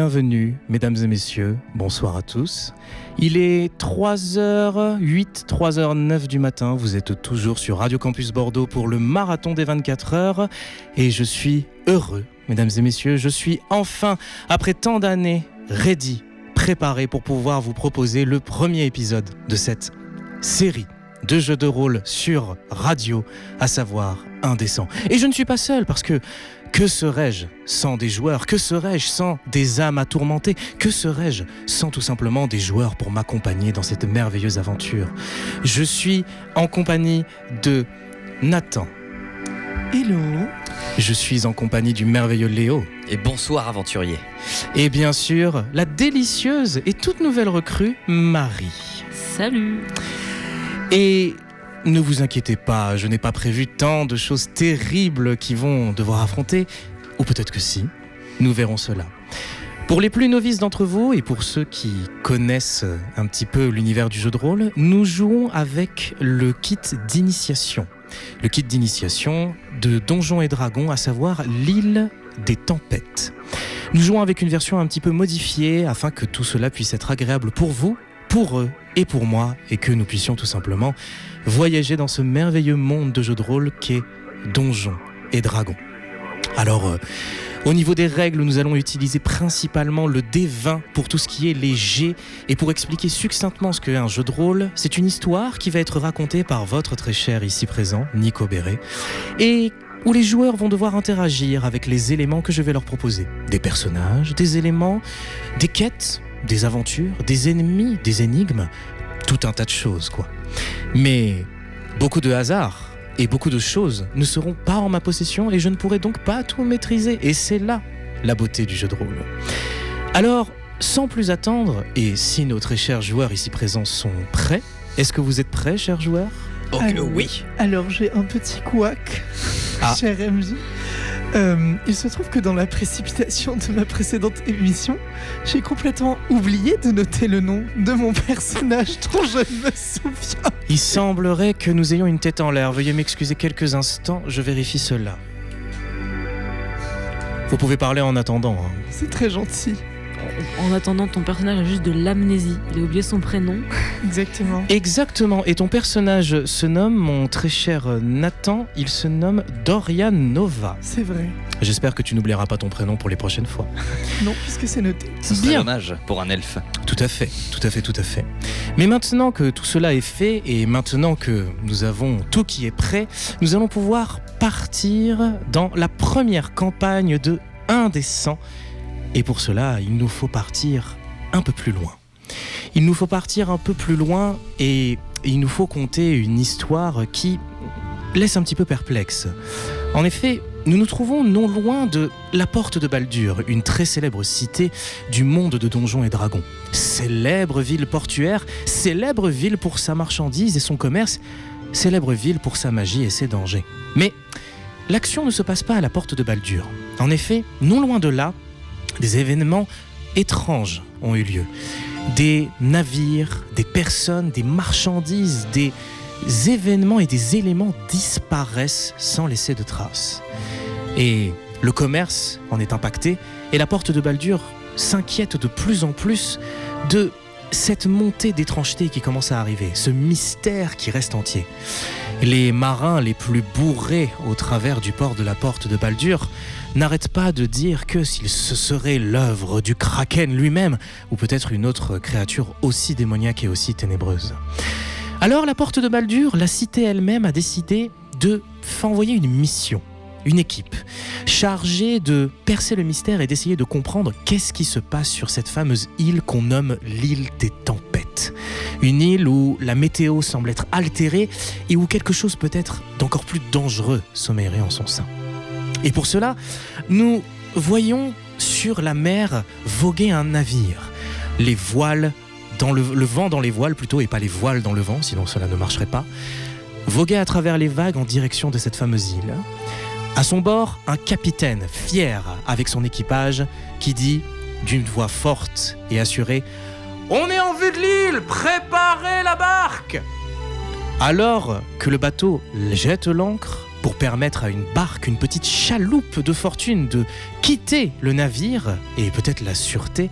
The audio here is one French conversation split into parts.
Bienvenue, mesdames et messieurs, bonsoir à tous. Il est 3h08, 3h09 du matin, vous êtes toujours sur Radio Campus Bordeaux pour le marathon des 24 heures et je suis heureux, mesdames et messieurs, je suis enfin, après tant d'années, ready, préparé pour pouvoir vous proposer le premier épisode de cette série de jeux de rôle sur radio, à savoir Indécent. Et je ne suis pas seul parce que que serais-je sans des joueurs? Que serais-je sans des âmes à tourmenter Que serais-je sans tout simplement des joueurs pour m'accompagner dans cette merveilleuse aventure? Je suis en compagnie de Nathan. Hello. Je suis en compagnie du merveilleux Léo. Et bonsoir aventurier. Et bien sûr, la délicieuse et toute nouvelle recrue, Marie. Salut. Et ne vous inquiétez pas, je n'ai pas prévu tant de choses terribles qui vont devoir affronter, ou peut-être que si, nous verrons cela. Pour les plus novices d'entre vous et pour ceux qui connaissent un petit peu l'univers du jeu de rôle, nous jouons avec le kit d'initiation. Le kit d'initiation de Donjons et Dragons, à savoir l'île des tempêtes. Nous jouons avec une version un petit peu modifiée afin que tout cela puisse être agréable pour vous, pour eux et pour moi, et que nous puissions tout simplement voyager dans ce merveilleux monde de jeux de rôle qu'est Donjons et Dragons. Alors, euh, au niveau des règles, nous allons utiliser principalement le D20 pour tout ce qui est G. Et pour expliquer succinctement ce qu'est un jeu de rôle, c'est une histoire qui va être racontée par votre très cher ici présent, Nico Béret, et où les joueurs vont devoir interagir avec les éléments que je vais leur proposer. Des personnages, des éléments, des quêtes, des aventures, des ennemis, des énigmes, tout un tas de choses, quoi. Mais beaucoup de hasard et beaucoup de choses ne seront pas en ma possession et je ne pourrai donc pas tout maîtriser. Et c'est là la beauté du jeu de rôle. Alors, sans plus attendre, et si nos très chers joueurs ici présents sont prêts, est-ce que vous êtes prêts, chers joueurs? Oh que Alors, oui. Alors j'ai un petit couac, Ah. cher MJ. Euh, il se trouve que dans la précipitation de ma précédente émission, j'ai complètement oublié de noter le nom de mon personnage dont je me souviens. Il semblerait que nous ayons une tête en l'air. Veuillez m'excuser quelques instants, je vérifie cela. Vous pouvez parler en attendant. hein. C'est très gentil. En attendant, ton personnage a juste de l'amnésie. Il a oublié son prénom. Exactement. Exactement, et ton personnage se nomme, mon très cher Nathan, il se nomme Dorian Nova. C'est vrai. J'espère que tu n'oublieras pas ton prénom pour les prochaines fois. Non, puisque c'est noté. Ce serait Bien. dommage pour un elfe. Tout à fait, tout à fait, tout à fait. Mais maintenant que tout cela est fait et maintenant que nous avons tout qui est prêt, nous allons pouvoir partir dans la première campagne de Indécent. Et pour cela, il nous faut partir un peu plus loin. Il nous faut partir un peu plus loin et il nous faut compter une histoire qui laisse un petit peu perplexe. En effet, nous nous trouvons non loin de la Porte de Baldur, une très célèbre cité du monde de Donjons et Dragons. Célèbre ville portuaire, célèbre ville pour sa marchandise et son commerce, célèbre ville pour sa magie et ses dangers. Mais l'action ne se passe pas à la Porte de Baldur. En effet, non loin de là, des événements étranges ont eu lieu. Des navires, des personnes, des marchandises, des événements et des éléments disparaissent sans laisser de traces. Et le commerce en est impacté et la porte de Baldur s'inquiète de plus en plus de cette montée d'étrangeté qui commence à arriver, ce mystère qui reste entier. Les marins les plus bourrés au travers du port de la porte de Baldur n'arrêtent pas de dire que s'il se serait l'œuvre du kraken lui-même, ou peut-être une autre créature aussi démoniaque et aussi ténébreuse. Alors la porte de Baldur, la cité elle-même a décidé de envoyer une mission, une équipe, chargée de percer le mystère et d'essayer de comprendre qu'est-ce qui se passe sur cette fameuse île qu'on nomme l'île des tempêtes. Une île où la météo semble être altérée et où quelque chose peut-être d'encore plus dangereux sommeillerait en son sein. Et pour cela, nous voyons sur la mer voguer un navire, les voiles dans le, vent dans les voiles plutôt et pas les voiles dans le vent, sinon cela ne marcherait pas, voguer à travers les vagues en direction de cette fameuse île. À son bord, un capitaine fier avec son équipage qui dit d'une voix forte et assurée On est en vue de l'île, préparez la barque Alors que le bateau jette l'ancre, pour permettre à une barque, une petite chaloupe de fortune de quitter le navire et peut-être la sûreté,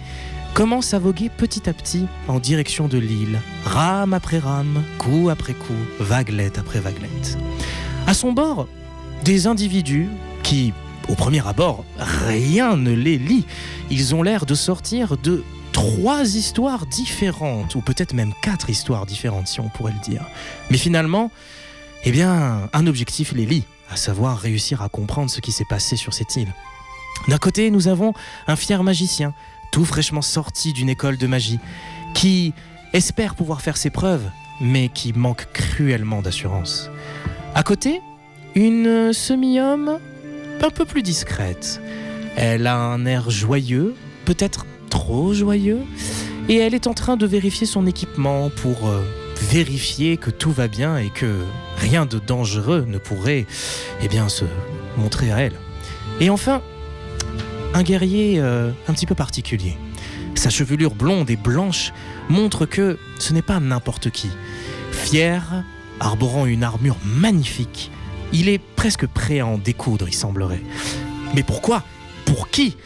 commence à voguer petit à petit en direction de l'île, rame après rame, coup après coup, vaguelette après vaguelette. À son bord, des individus qui, au premier abord, rien ne les lie. Ils ont l'air de sortir de trois histoires différentes, ou peut-être même quatre histoires différentes, si on pourrait le dire. Mais finalement, eh bien, un objectif les lie, à savoir réussir à comprendre ce qui s'est passé sur cette île. D'un côté, nous avons un fier magicien, tout fraîchement sorti d'une école de magie, qui espère pouvoir faire ses preuves, mais qui manque cruellement d'assurance. À côté, une semi-homme un peu plus discrète. Elle a un air joyeux, peut-être trop joyeux, et elle est en train de vérifier son équipement pour euh, vérifier que tout va bien et que rien de dangereux ne pourrait eh bien, se montrer à elle. Et enfin, un guerrier euh, un petit peu particulier. Sa chevelure blonde et blanche montre que ce n'est pas n'importe qui. Fier, arborant une armure magnifique, il est presque prêt à en découdre, il semblerait. Mais pourquoi? Pour qui?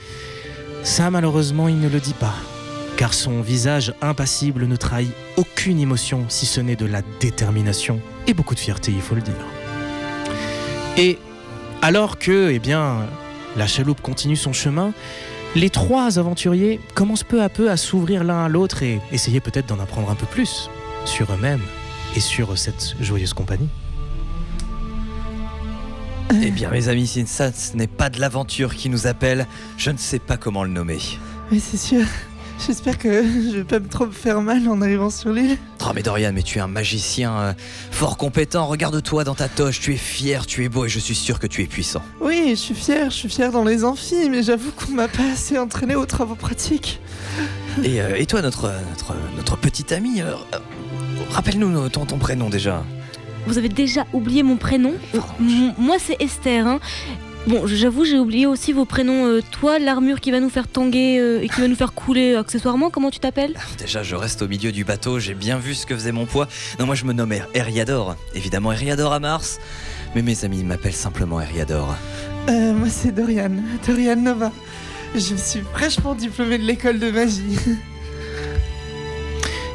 Ça, malheureusement, il ne le dit pas. Car son visage impassible ne trahit aucune émotion, si ce n'est de la détermination et beaucoup de fierté, il faut le dire. Et alors que, eh bien, la chaloupe continue son chemin, les trois aventuriers commencent peu à peu à s'ouvrir l'un à l'autre et essayer peut-être d'en apprendre un peu plus sur eux-mêmes et sur cette joyeuse compagnie. Eh bien, mes amis, si ça ce n'est pas de l'aventure qui nous appelle, je ne sais pas comment le nommer. Oui, c'est sûr. J'espère que je vais pas me trop me faire mal en arrivant sur l'île. Oh, mais Dorian, mais tu es un magicien euh, fort compétent. Regarde-toi dans ta toche, tu es fier, tu es beau et je suis sûr que tu es puissant. Oui, je suis fière, je suis fière dans les amphis, mais j'avoue qu'on m'a pas assez entraîné aux travaux pratiques. Et, euh, et toi, notre, notre, notre petit ami, euh, euh, rappelle-nous ton, ton prénom déjà. Vous avez déjà oublié mon prénom M- Moi, c'est Esther. hein. Bon, j'avoue, j'ai oublié aussi vos prénoms. Euh, toi, l'armure qui va nous faire tanguer euh, et qui va nous faire couler accessoirement, comment tu t'appelles Déjà, je reste au milieu du bateau, j'ai bien vu ce que faisait mon poids. Non, moi je me nomme Er- Eriador. Évidemment, Eriador à Mars. Mais mes amis m'appellent simplement Eriador. Euh, moi, c'est Dorian, Dorian Nova. Je suis fraîchement diplômée de l'école de magie.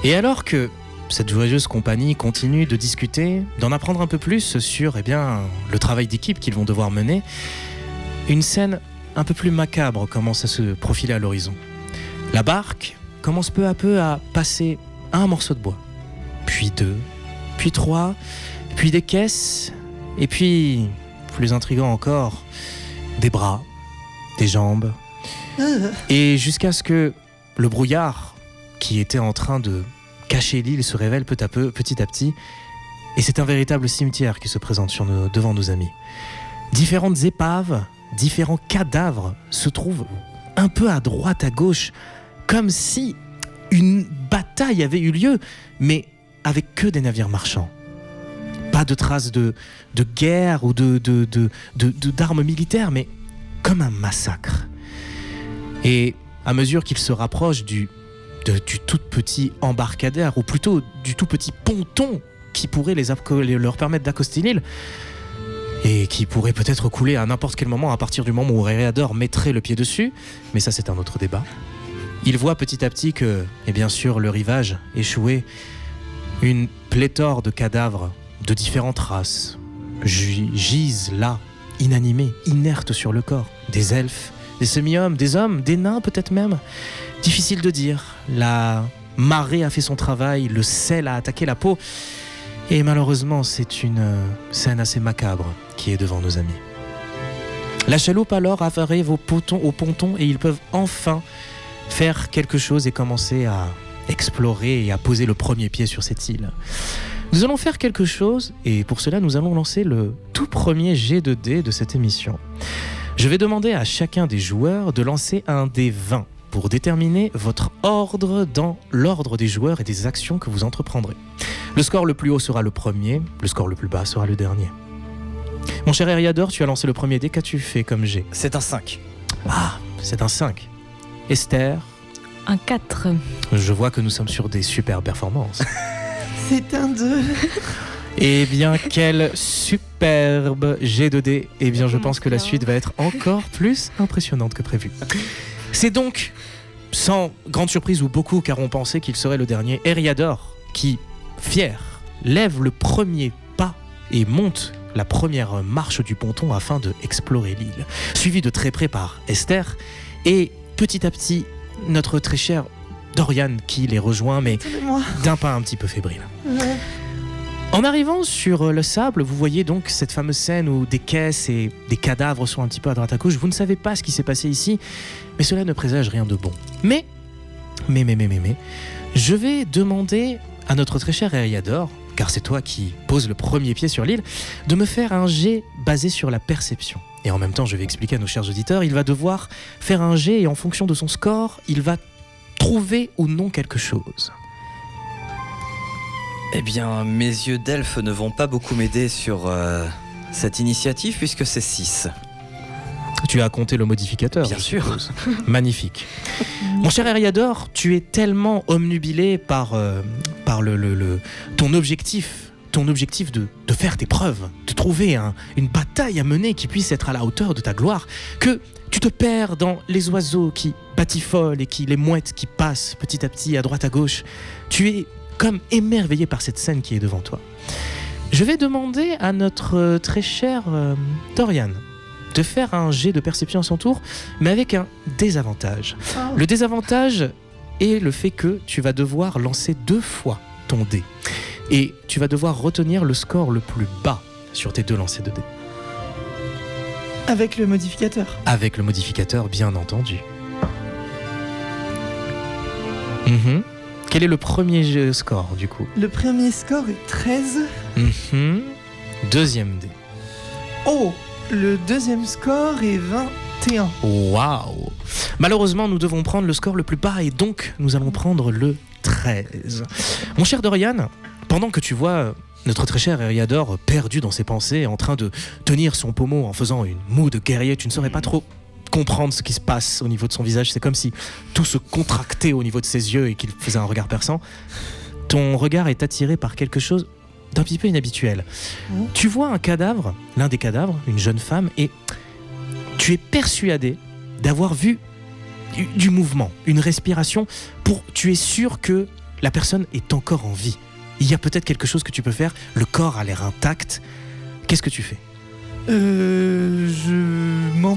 Et alors que cette joyeuse compagnie continue de discuter, d'en apprendre un peu plus sur eh bien, le travail d'équipe qu'ils vont devoir mener, une scène un peu plus macabre commence à se profiler à l'horizon. La barque commence peu à peu à passer un morceau de bois, puis deux, puis trois, puis des caisses, et puis, plus intriguant encore, des bras, des jambes, Euh, et jusqu'à ce que le brouillard qui était en train de cacher l'île se révèle peu à peu, petit à petit. Et c'est un véritable cimetière qui se présente devant nos amis. Différentes épaves, différents cadavres se trouvent un peu à droite, à gauche, comme si une bataille avait eu lieu, mais avec que des navires marchands. Pas de traces de, de guerre ou de, de, de- de- d'armes militaires, mais comme un massacre. Et à mesure qu'ils se rapprochent du, du tout petit embarcadère, ou plutôt du tout petit ponton qui pourrait les leur permettre d'accoster l'île, et qui pourrait peut-être couler à n'importe quel moment à partir du moment où Réador mettrait le pied dessus, mais ça c'est un autre débat. Ils voient petit à petit que, et bien sûr, le rivage échoué, une pléthore de cadavres de différentes races gi- gisent là, inanimés, inertes sur le corps. Des elfes, des semi-hommes, des hommes, des nains peut-être même. Difficile de dire. La marée a fait son travail, le sel a attaqué la peau. Et malheureusement, c'est une euh, scène assez macabre qui est devant nos amis. La chaloupe alors arrive au, poton- au ponton et ils peuvent enfin faire quelque chose et commencer à explorer et à poser le premier pied sur cette île. Nous allons faire quelque chose et pour cela nous allons lancer le tout premier jet de dés de cette émission. Je vais demander à chacun des joueurs de lancer un dé 20 pour déterminer votre ordre dans l'ordre des joueurs et des actions que vous entreprendrez. Le score le plus haut sera le premier, le score le plus bas sera le dernier. Mon cher Eriador, tu as lancé le premier dé, qu'as-tu fait comme jet C'est un 5. Ah, c'est un 5. Esther, Un 4. je vois que nous sommes sur des super performances. c'est un 2. Eh bien, quel superbe G2D. Eh bien, je pense que la suite va être encore plus impressionnante que prévu. C'est donc, sans grande surprise ou beaucoup, car on pensait qu'il serait le dernier, Eriador qui, fier, lève le premier pas et monte la première marche du ponton afin de explorer l'île, suivi de très près par Esther et petit à petit notre très cher Dorian qui les rejoint, mais d'un pas un petit peu fébrile. Ouais. En arrivant sur le sable, vous voyez donc cette fameuse scène où des caisses et des cadavres sont un petit peu à droite à gauche. Vous ne savez pas ce qui s'est passé ici, mais cela ne présage rien de bon. Mais, mais, mais, mais, mais, mais, je vais demander à notre très cher Eriador, car c'est toi qui poses le premier pied sur l'île, de me faire un jet basé sur la perception. Et en même temps, je vais expliquer à nos chers auditeurs, il va devoir faire un jet et en fonction de son score, il va trouver ou non quelque chose. Eh bien, mes yeux d'elfe ne vont pas beaucoup m'aider sur euh, cette initiative puisque c'est 6. Tu as compté le modificateur Bien sûr. Magnifique. Mon cher Eriador, tu es tellement omnubilé par, euh, par le, le- le- ton objectif, ton objectif de, de faire tes preuves, de trouver un- une bataille à mener qui puisse être à la hauteur de ta gloire, que tu te perds dans les oiseaux qui batifolent et qui les mouettes qui passent petit à petit à droite à gauche. Tu es comme émerveillé par cette scène qui est devant toi. Je vais demander à notre euh, très cher euh, Dorian de faire un jet de perception à son tour, mais avec un désavantage. Ah. Le désavantage est le fait que tu vas devoir lancer deux fois ton dé. Et tu vas devoir retenir le score le plus bas sur tes deux lancers de dés. Avec le modificateur. Avec le modificateur, bien entendu. Mhm. Quel est le premier jeu score, du coup Le premier score est 13. Mhm. Deuxième dé. Oh Le deuxième score est 21. Waouh Malheureusement, nous devons prendre le score le plus bas et donc nous allons prendre le 13. Mon cher Dorian, pendant que tu vois notre très cher Eriador perdu dans ses pensées, en train de tenir son pommeau en faisant une moue de guerrier, tu ne saurais pas trop comprendre ce qui se passe au niveau de son visage. C'est comme si tout se contractait au niveau de ses yeux et qu'il faisait un regard perçant. Ton regard est attiré par quelque chose d'un petit peu inhabituel. Oh. Tu vois un cadavre, l'un des cadavres, une jeune femme, et tu es persuadé d'avoir vu du, du mouvement, une respiration, pour tu es sûr que la personne est encore en vie. Il y a peut-être quelque chose que tu peux faire, le corps a l'air intact. Qu'est-ce que tu fais? Euh,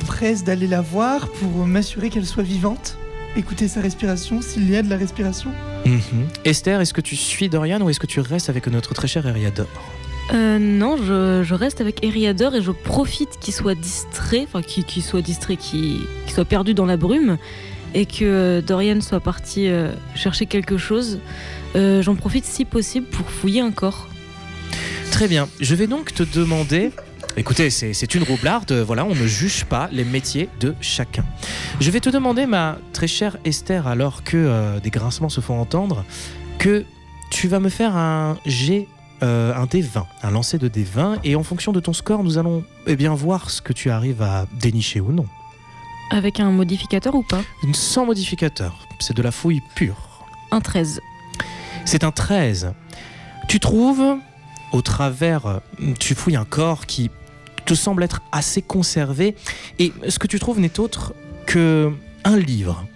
m'empresse d'aller la voir pour m'assurer qu'elle soit vivante. Écouter sa respiration, s'il y a de la respiration. Esther, est-ce que tu suis Dorian ou est-ce que tu restes avec notre très cher Eriador Euh, non, je, je reste avec Eriador et je profite qu'il soit distrait, enfin qu'il soit distrait, qu'il soit perdu dans la brume et que Dorian soit parti euh, chercher quelque chose. Euh, J'en profite si possible pour fouiller un corps. Très bien, je vais donc te demander... Écoutez, c'est une roublarde, voilà, on ne juge pas les métiers de chacun. Je vais te demander, ma très chère Esther, alors que euh, des grincements se font entendre, que tu vas me faire un G, euh, un D20, un lancer de D20, et en fonction de ton score, nous allons eh bien voir ce que tu arrives à dénicher ou non. Avec un modificateur ou pas? Sans modificateur, c'est de la fouille pure. Un 13. C'est un 13. Tu trouves, au travers, tu fouilles un corps qui te semble être assez conservé, et ce que tu trouves n'est autre que un livre.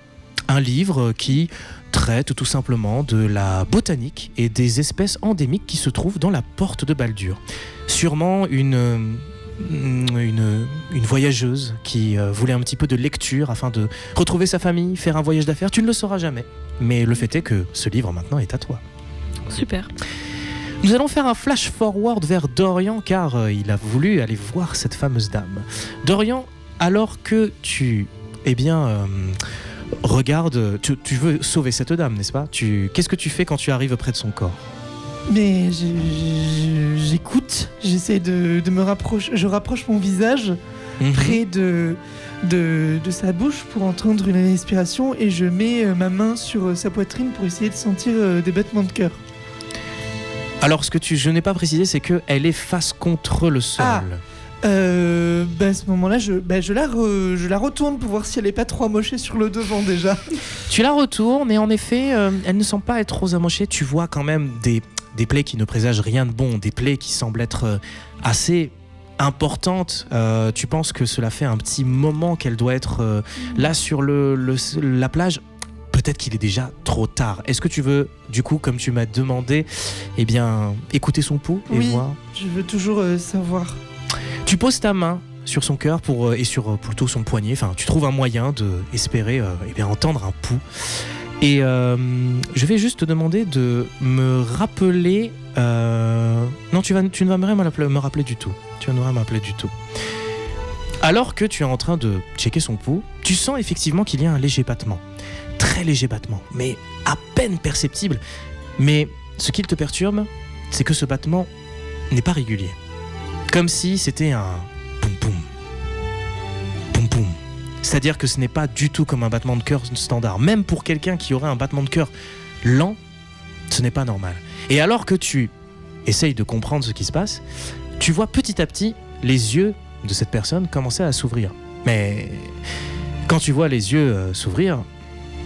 Un livre qui traite tout simplement de la botanique et des espèces endémiques qui se trouvent dans la porte de Baldur. Sûrement une, une, une voyageuse qui euh, voulait un petit peu de lecture afin de retrouver sa famille, faire un voyage d'affaires. Tu ne le sauras jamais. Mais le fait est que ce livre maintenant est à toi. Super. Nous allons faire un flash forward vers Dorian car euh, il a voulu aller voir cette fameuse dame. Dorian, alors que tu, eh bien, euh, regardes, tu, tu veux sauver cette dame, n'est-ce pas? Tu, qu'est-ce que tu fais quand tu arrives près de son corps? Mais je- je- j'écoute, j'essaie de, de me rapprocher, je rapproche mon visage Mhm. près de, de, de sa bouche pour entendre une respiration et je mets euh, ma main sur sa poitrine pour essayer de sentir des battements de cœur. Alors, ce que tu, je n'ai pas précisé, c'est que elle est face contre le sol. Ah. Euh, bah, à ce moment-là, je, bah, je, la re- je la retourne pour voir si elle est pas trop amochée sur le devant déjà. Tu la retournes et en effet, euh, elle ne semble pas être trop amochée. Tu vois quand même des des plaies qui ne présagent rien de bon, des plaies qui semblent être euh, assez importantes. Euh, tu penses que cela fait un petit moment qu'elle doit être euh, là sur le, le- la plage Peut-être qu'il est déjà trop tard. Est-ce que tu veux, du coup, comme tu m'as demandé, eh bien, écouter son pouls et Oui. voir Je veux toujours euh, savoir. Tu poses ta main sur son cœur pour, euh, et sur euh, plutôt son poignet. Enfin, tu trouves un moyen de espérer eh bien, entendre un pouls. Et je vais juste te demander de me rappeler. Non, tu, vas, tu ne vas me rien me rappeler, me rappeler du tout. Tu vas ne rien m'appeler du tout. Alors que tu es en train de checker son pouls, tu sens effectivement qu'il y a un léger battement. Très léger battement, mais à peine perceptible. Mais ce qui te perturbe, c'est que ce battement n'est pas régulier. Comme si c'était un poum poum. Poum poum. C'est-à-dire que ce n'est pas du tout comme un battement de cœur standard. Même pour quelqu'un qui aurait un battement de cœur lent, ce n'est pas normal. Et alors que tu essayes de comprendre ce qui se passe, tu vois petit à petit les yeux de cette personne commencer à s'ouvrir. Mais quand tu vois les yeux euh, s'ouvrir,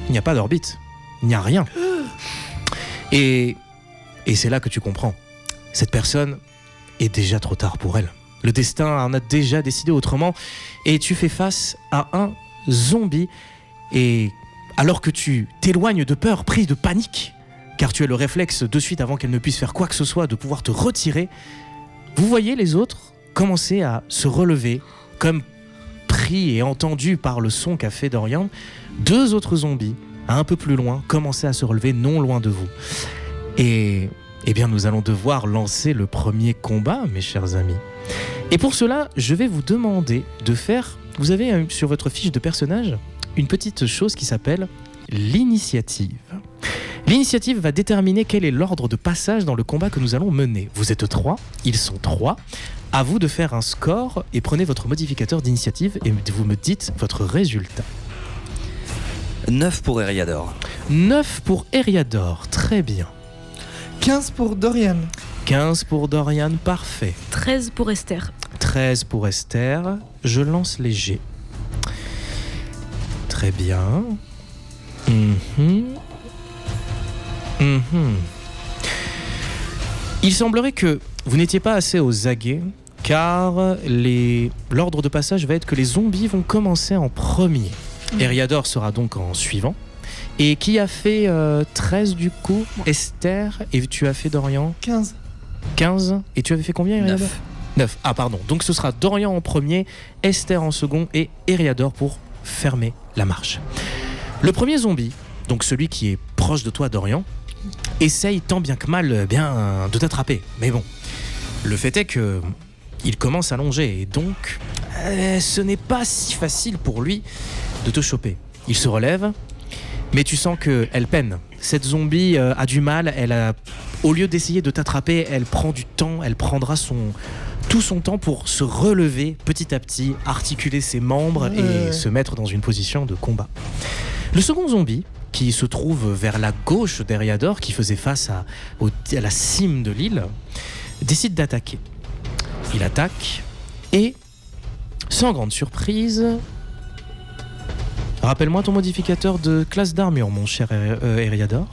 il n'y a pas d'orbite. Il n'y a rien. Et, et c'est là que tu comprends. Cette personne est déjà trop tard pour elle. Le destin en a déjà décidé autrement et tu fais face à un zombie et alors que tu t'éloignes de peur, pris de panique, car tu as le réflexe de suite avant qu'elle ne puisse faire quoi que ce soit de pouvoir te retirer, vous voyez les autres commencer à se relever comme et entendu par le son qu'a fait Dorian, deux autres zombies un peu plus loin commençaient à se relever non loin de vous. Et eh bien, nous allons devoir lancer le premier combat, mes chers amis. Et pour cela, je vais vous demander de faire. Vous avez euh, sur votre fiche de personnage une petite chose qui s'appelle l'initiative. L'initiative va déterminer quel est l'ordre de passage dans le combat que nous allons mener. Vous êtes trois, ils sont trois. À vous de faire un score et prenez votre modificateur d'initiative et vous me dites votre résultat. 9 pour Eriador. 9 pour Eriador, très bien. 15 pour Dorian. 15 pour Dorian, parfait. 13 pour Esther. 13 pour Esther. Je lance les G. Très bien. Mhm. Mhm. Il semblerait que vous n'étiez pas assez aux aguets, car les- l'ordre de passage va être que les zombies vont commencer en premier. Eriador sera donc en suivant. Et qui a fait euh, 13 du coup? Esther, et tu as fait Dorian? 15. 15. Et tu avais fait combien Eriador? 9. 9. Ah pardon. Donc ce sera Dorian en premier, Esther en second et Eriador pour fermer la marche. Le premier zombie, donc celui qui est proche de toi Dorian, essaye tant bien que mal euh, bien euh, de t'attraper. Mais bon, le fait est que il commence à longer et donc euh, ce n'est pas si facile pour lui de te choper. Il se relève, mais tu sens que elle peine. Cette zombie euh, a du mal, elle a au lieu d'essayer de t'attraper, elle prend du temps, elle prendra son tout son temps pour se relever petit à petit, articuler ses membres et se mettre dans une position de combat. Le second zombie, qui se trouve vers la gauche d'Eriador, qui faisait face à, au- à la cime de l'île, décide d'attaquer. Il attaque et, sans grande surprise, rappelle-moi ton modificateur de classe d'armure, mon cher Eriador.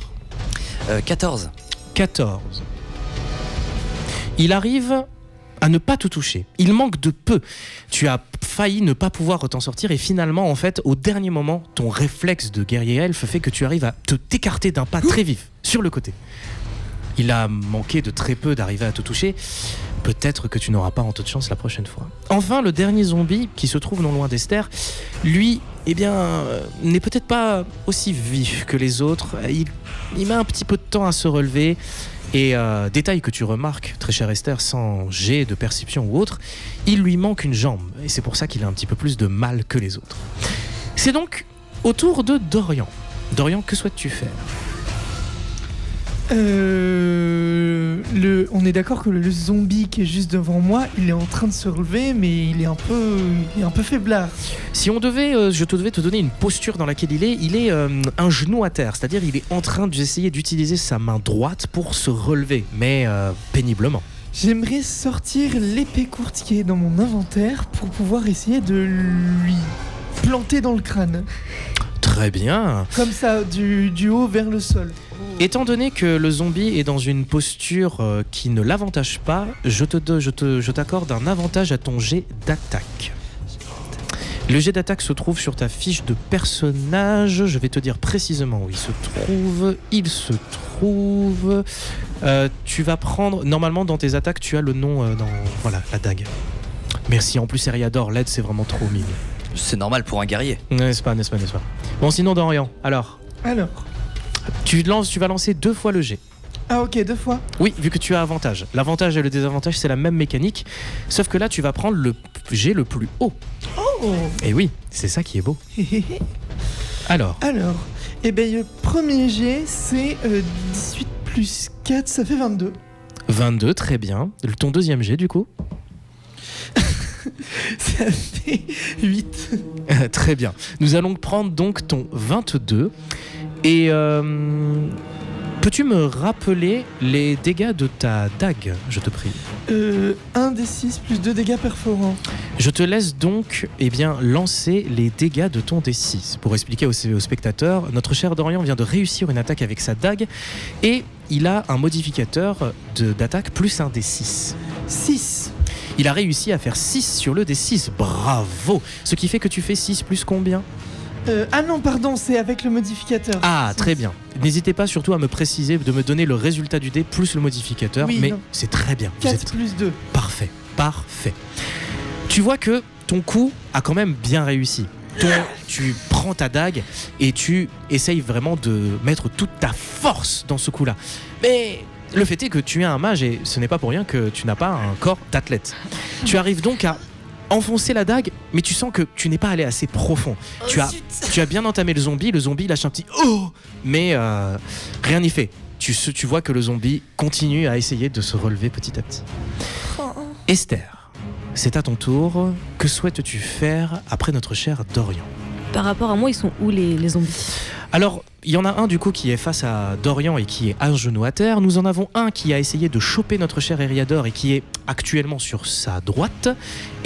Euh, 14. 14. Il arrive à ne pas te toucher. Il manque de peu. Tu as failli ne pas pouvoir t'en sortir et finalement, en fait, au dernier moment, ton réflexe de guerrier elfe fait que tu arrives à te t'écarter d'un pas très vif sur le côté. Il a manqué de très peu d'arriver à te toucher. Peut-être que tu n'auras pas en toute chance la prochaine fois. Enfin, le dernier zombie qui se trouve non loin d'Esther, lui, eh bien, euh, n'est peut-être pas aussi vif que les autres. Il, il met un petit peu de temps à se relever. Et euh, détail que tu remarques, très cher Esther, sans jet de perception ou autre, il lui manque une jambe. Et c'est pour ça qu'il a un petit peu plus de mal que les autres. C'est donc au tour de Dorian. Dorian, que souhaites-tu faire? Euh, le, on est d'accord que le zombie qui est juste devant moi, il est en train de se relever, mais il est un peu, il est un peu faiblard. Si on devait, euh, je te devais te donner une posture dans laquelle il est, il est euh, un genou à terre, c'est-à-dire il est en train d'essayer d'utiliser sa main droite pour se relever, mais péniblement. J'aimerais sortir l'épée courte qui est dans mon inventaire pour pouvoir essayer de lui planter dans le crâne. Très bien. Comme ça, du, du haut vers le sol. Étant donné que le zombie est dans une posture euh, qui ne l'avantage pas, je te do- je te- je t'accorde un avantage à ton jet d'attaque. Le jet d'attaque se trouve sur ta fiche de personnage. Je vais te dire précisément où il se trouve. Il se trouve. euh, tu vas prendre. Normalement, dans tes attaques, tu as le nom euh, dans. Voilà, la dague. Merci. En plus, Eriador, l'aide, c'est vraiment trop mignon. C'est normal pour un guerrier. N'est-ce pas, n'est-ce pas, n'est-ce pas Bon, sinon, Dorian, alors, Alors. tu, lances, tu vas lancer deux fois le jet. Ah, ok, deux fois. Oui, vu que tu as avantage. L'avantage et le désavantage, c'est la même mécanique. Sauf que là, tu vas prendre le jet le plus haut. Oh Et oui, c'est ça qui est beau. Alors, Alors, eh ben, le premier jet, c'est euh, 18 plus 4, ça fait 22. 22, très bien. Ton deuxième jet, du coup Ça fait 8. Très bien. Nous allons prendre donc ton 22. Et euh, peux-tu me rappeler les dégâts de ta dague, je te prie? Euh, 1 des 6 plus 2 dégâts perforants. Je te laisse donc eh bien, lancer les dégâts de ton D6. Pour expliquer aux, aux spectateurs, notre cher Dorian vient de réussir une attaque avec sa dague et il a un modificateur d'attaque plus un D6. 6. Il a réussi à faire 6 sur le D6. Bravo Ce qui fait que tu fais 6 plus combien Euh, ah non, pardon, c'est avec le modificateur. Ah, très bien. N'hésitez pas surtout à me préciser, de me donner le résultat du dé plus le modificateur. Oui, mais c'est très bien. Vous 4 êtes plus 2. Parfait, parfait. Tu vois que ton coup a quand même bien réussi. Ton- tu prends ta dague et tu essayes vraiment de mettre toute ta force dans ce coup-là. Mais le fait est que tu es un mage et ce n'est pas pour rien que tu n'as pas un corps d'athlète. Tu arrives donc à enfoncer la dague, mais tu sens que tu n'es pas allé assez profond. Tu as, tu as bien entamé le zombie, le zombie lâche un petit oh, mais euh, rien n'y fait. Tu, vois que le zombie continue à essayer de se relever petit à petit. Esther, c'est à ton tour. Que souhaites-tu faire après notre cher Dorian? Par rapport à moi, ils sont où les, les zombies? Alors, il y en a un du coup qui est face à Dorian et qui est à genoux à terre. Nous en avons un qui a essayé de choper notre cher Eriador et qui est actuellement sur sa droite.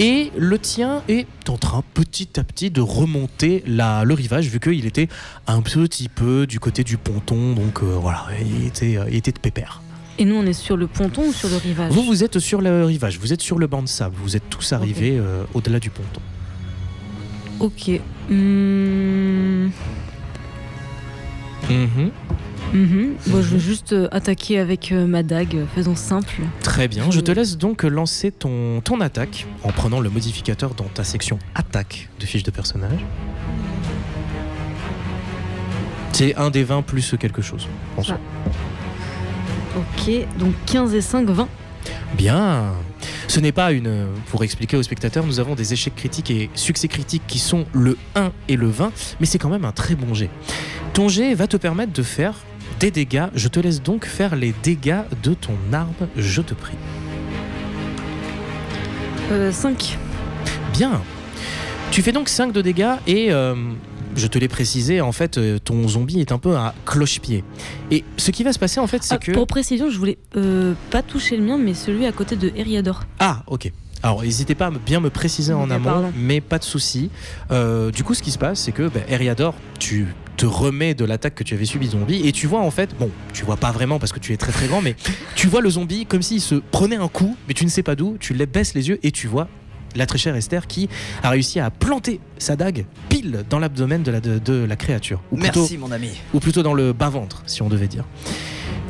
Et le tien est en train petit à petit de remonter la, le rivage vu qu'il était un petit peu du côté du ponton. Donc euh, voilà, il était, euh, il était de pépère. Et nous, on est sur le ponton ou sur le rivage? Vous, vous êtes sur le rivage, vous êtes sur le banc de sable, vous êtes tous arrivés euh, au-delà du ponton. Ok. Hmm, Mhm. mhm. Bon, je vais juste euh, attaquer avec euh, ma dague, euh, faisons simple. Très bien, je te laisse donc lancer ton, ton attaque en prenant le modificateur dans ta section attaque de fiche de personnage. C'est un des 20 plus quelque chose. en soi. Ok, donc 15 et 5, 20. Bien. Ce n'est pas une. Pour expliquer aux spectateurs, nous avons des échecs critiques et succès critiques qui sont le 1 et le 20, mais c'est quand même un très bon jet. Ton jet va te permettre de faire des dégâts. Je te laisse donc faire les dégâts de ton arme, je te prie. Euh, 5. Bien. Tu fais donc 5 de dégâts et euh, je te l'ai précisé, en fait, euh, ton zombie est un peu à cloche-pied. Et ce qui va se passer, en fait, c'est Ah, que. Pour précision, je voulais euh, pas toucher le mien, mais celui à côté de Eriador. Ah, ok. Alors, n'hésitez pas à bien me préciser en amont, pardon. mais pas de souci. Euh, du coup, ce qui se passe, c'est que bah, Eriador, tu te remets de l'attaque que tu avais subie zombie et tu vois en fait, bon, tu vois pas vraiment parce que tu es très très grand, mais tu vois le zombie comme s'il se prenait un coup, mais tu ne sais pas d'où, tu baisses les yeux et tu vois la très chère Esther qui a réussi à planter sa dague pile dans l'abdomen de la, de, de la créature. Ou plutôt, Merci mon ami. ou plutôt dans le bas-ventre, si on devait dire.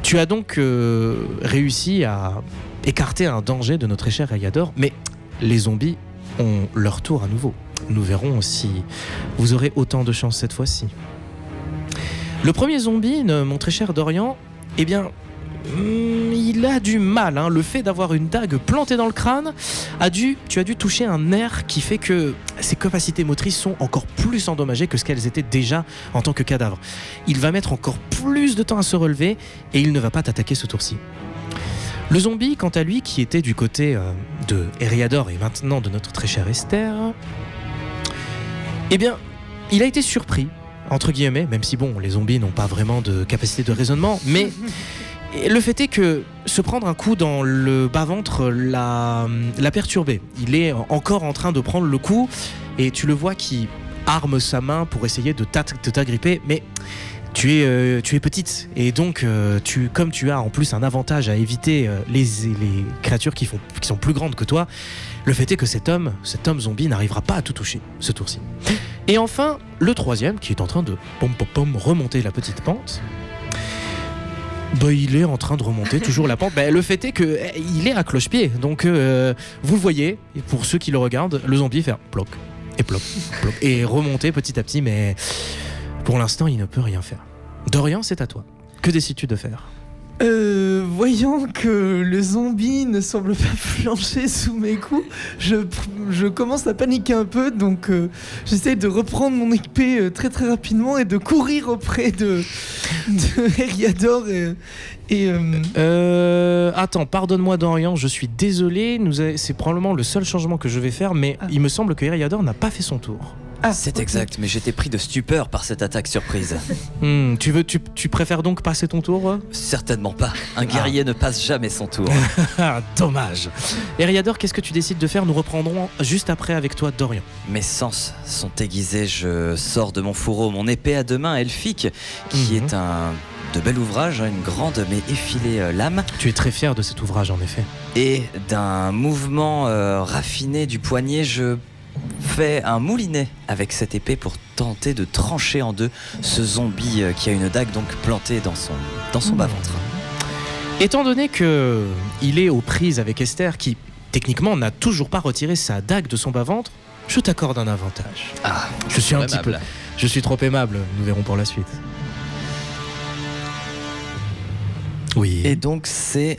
Tu as donc euh, réussi à écarter un danger de notre cher Ayador, mais les zombies ont leur tour à nouveau. Nous verrons si vous aurez autant de chance cette fois-ci. Le premier zombie, mon très cher Dorian, eh bien, hmm, il a du mal. hein. Le fait d'avoir une dague plantée dans le crâne, a tu as dû toucher un nerf qui fait que ses capacités motrices sont encore plus endommagées que ce qu'elles étaient déjà en tant que cadavre. Il va mettre encore plus de temps à se relever et il ne va pas t'attaquer ce tour-ci. Le zombie, quant à lui, qui était du côté euh, de Eriador et maintenant de notre très chère Esther, eh bien, il a été surpris, entre guillemets, même si bon, les zombies n'ont pas vraiment de capacité de raisonnement, mais le fait est que se prendre un coup dans le bas-ventre l'a l'a perturbé. Il est encore en train de prendre le coup et tu le vois qui arme sa main pour essayer de t'agripper, mais tu es, euh, tu es petite et donc euh, tu, comme tu as en plus un avantage à éviter euh, les, créatures qui, qui sont plus grandes que toi, le fait est que cet homme, cet homme zombie n'arrivera pas à tout toucher ce tour-ci. Et enfin, le troisième qui est en train de pom pom pom remonter la petite pente. Bah, il est en train de remonter toujours la pente. Bah, le fait est que eh, il est à cloche-pied, donc euh, vous le voyez. Pour ceux qui le regardent, le zombie fait ploc et ploc, ploc et remonter petit à petit, mais pour l'instant, il ne peut rien faire. Dorian, c'est à toi. Que décides-tu de faire? Euh, voyant que le zombie ne semble pas flancher sous mes coups, je, je commence à paniquer un peu, donc euh, j'essaie de reprendre mon épée euh, très très rapidement et de courir auprès de, de Eriador et, et, attends, pardonne-moi Dorian, je suis désolé. C'est probablement le seul changement que je vais faire, mais Ah. il me semble que Eriador n'a pas fait son tour. Ah, C'est exact, mais j'étais pris de stupeur par cette attaque surprise. Hmm, tu, veux, tu, tu préfères donc passer ton tour Certainement pas. Un guerrier ne passe jamais son tour. Ah, dommage. Eriador, qu'est-ce que tu décides de faire? Nous reprendrons juste après avec toi Dorian. Mes sens sont aiguisés, je sors de mon fourreau mon épée à deux mains elfique, qui Mhm. est un de bel ouvrage, hein, une grande mais effilée euh, lame, Tu es très fier de cet ouvrage en effet. et d'un mouvement euh, raffiné du poignet, je fais un moulinet avec cette épée pour tenter de trancher en deux ce zombie euh, qui a une dague donc plantée dans son, dans son Mhm. bas-ventre. Étant donné que il est aux prises avec Esther, qui techniquement n'a toujours pas retiré sa dague de son bas-ventre, je t'accorde un avantage. Ah, Je suis un petit peu. Je suis trop aimable, nous verrons pour la suite. Oui. Et donc c'est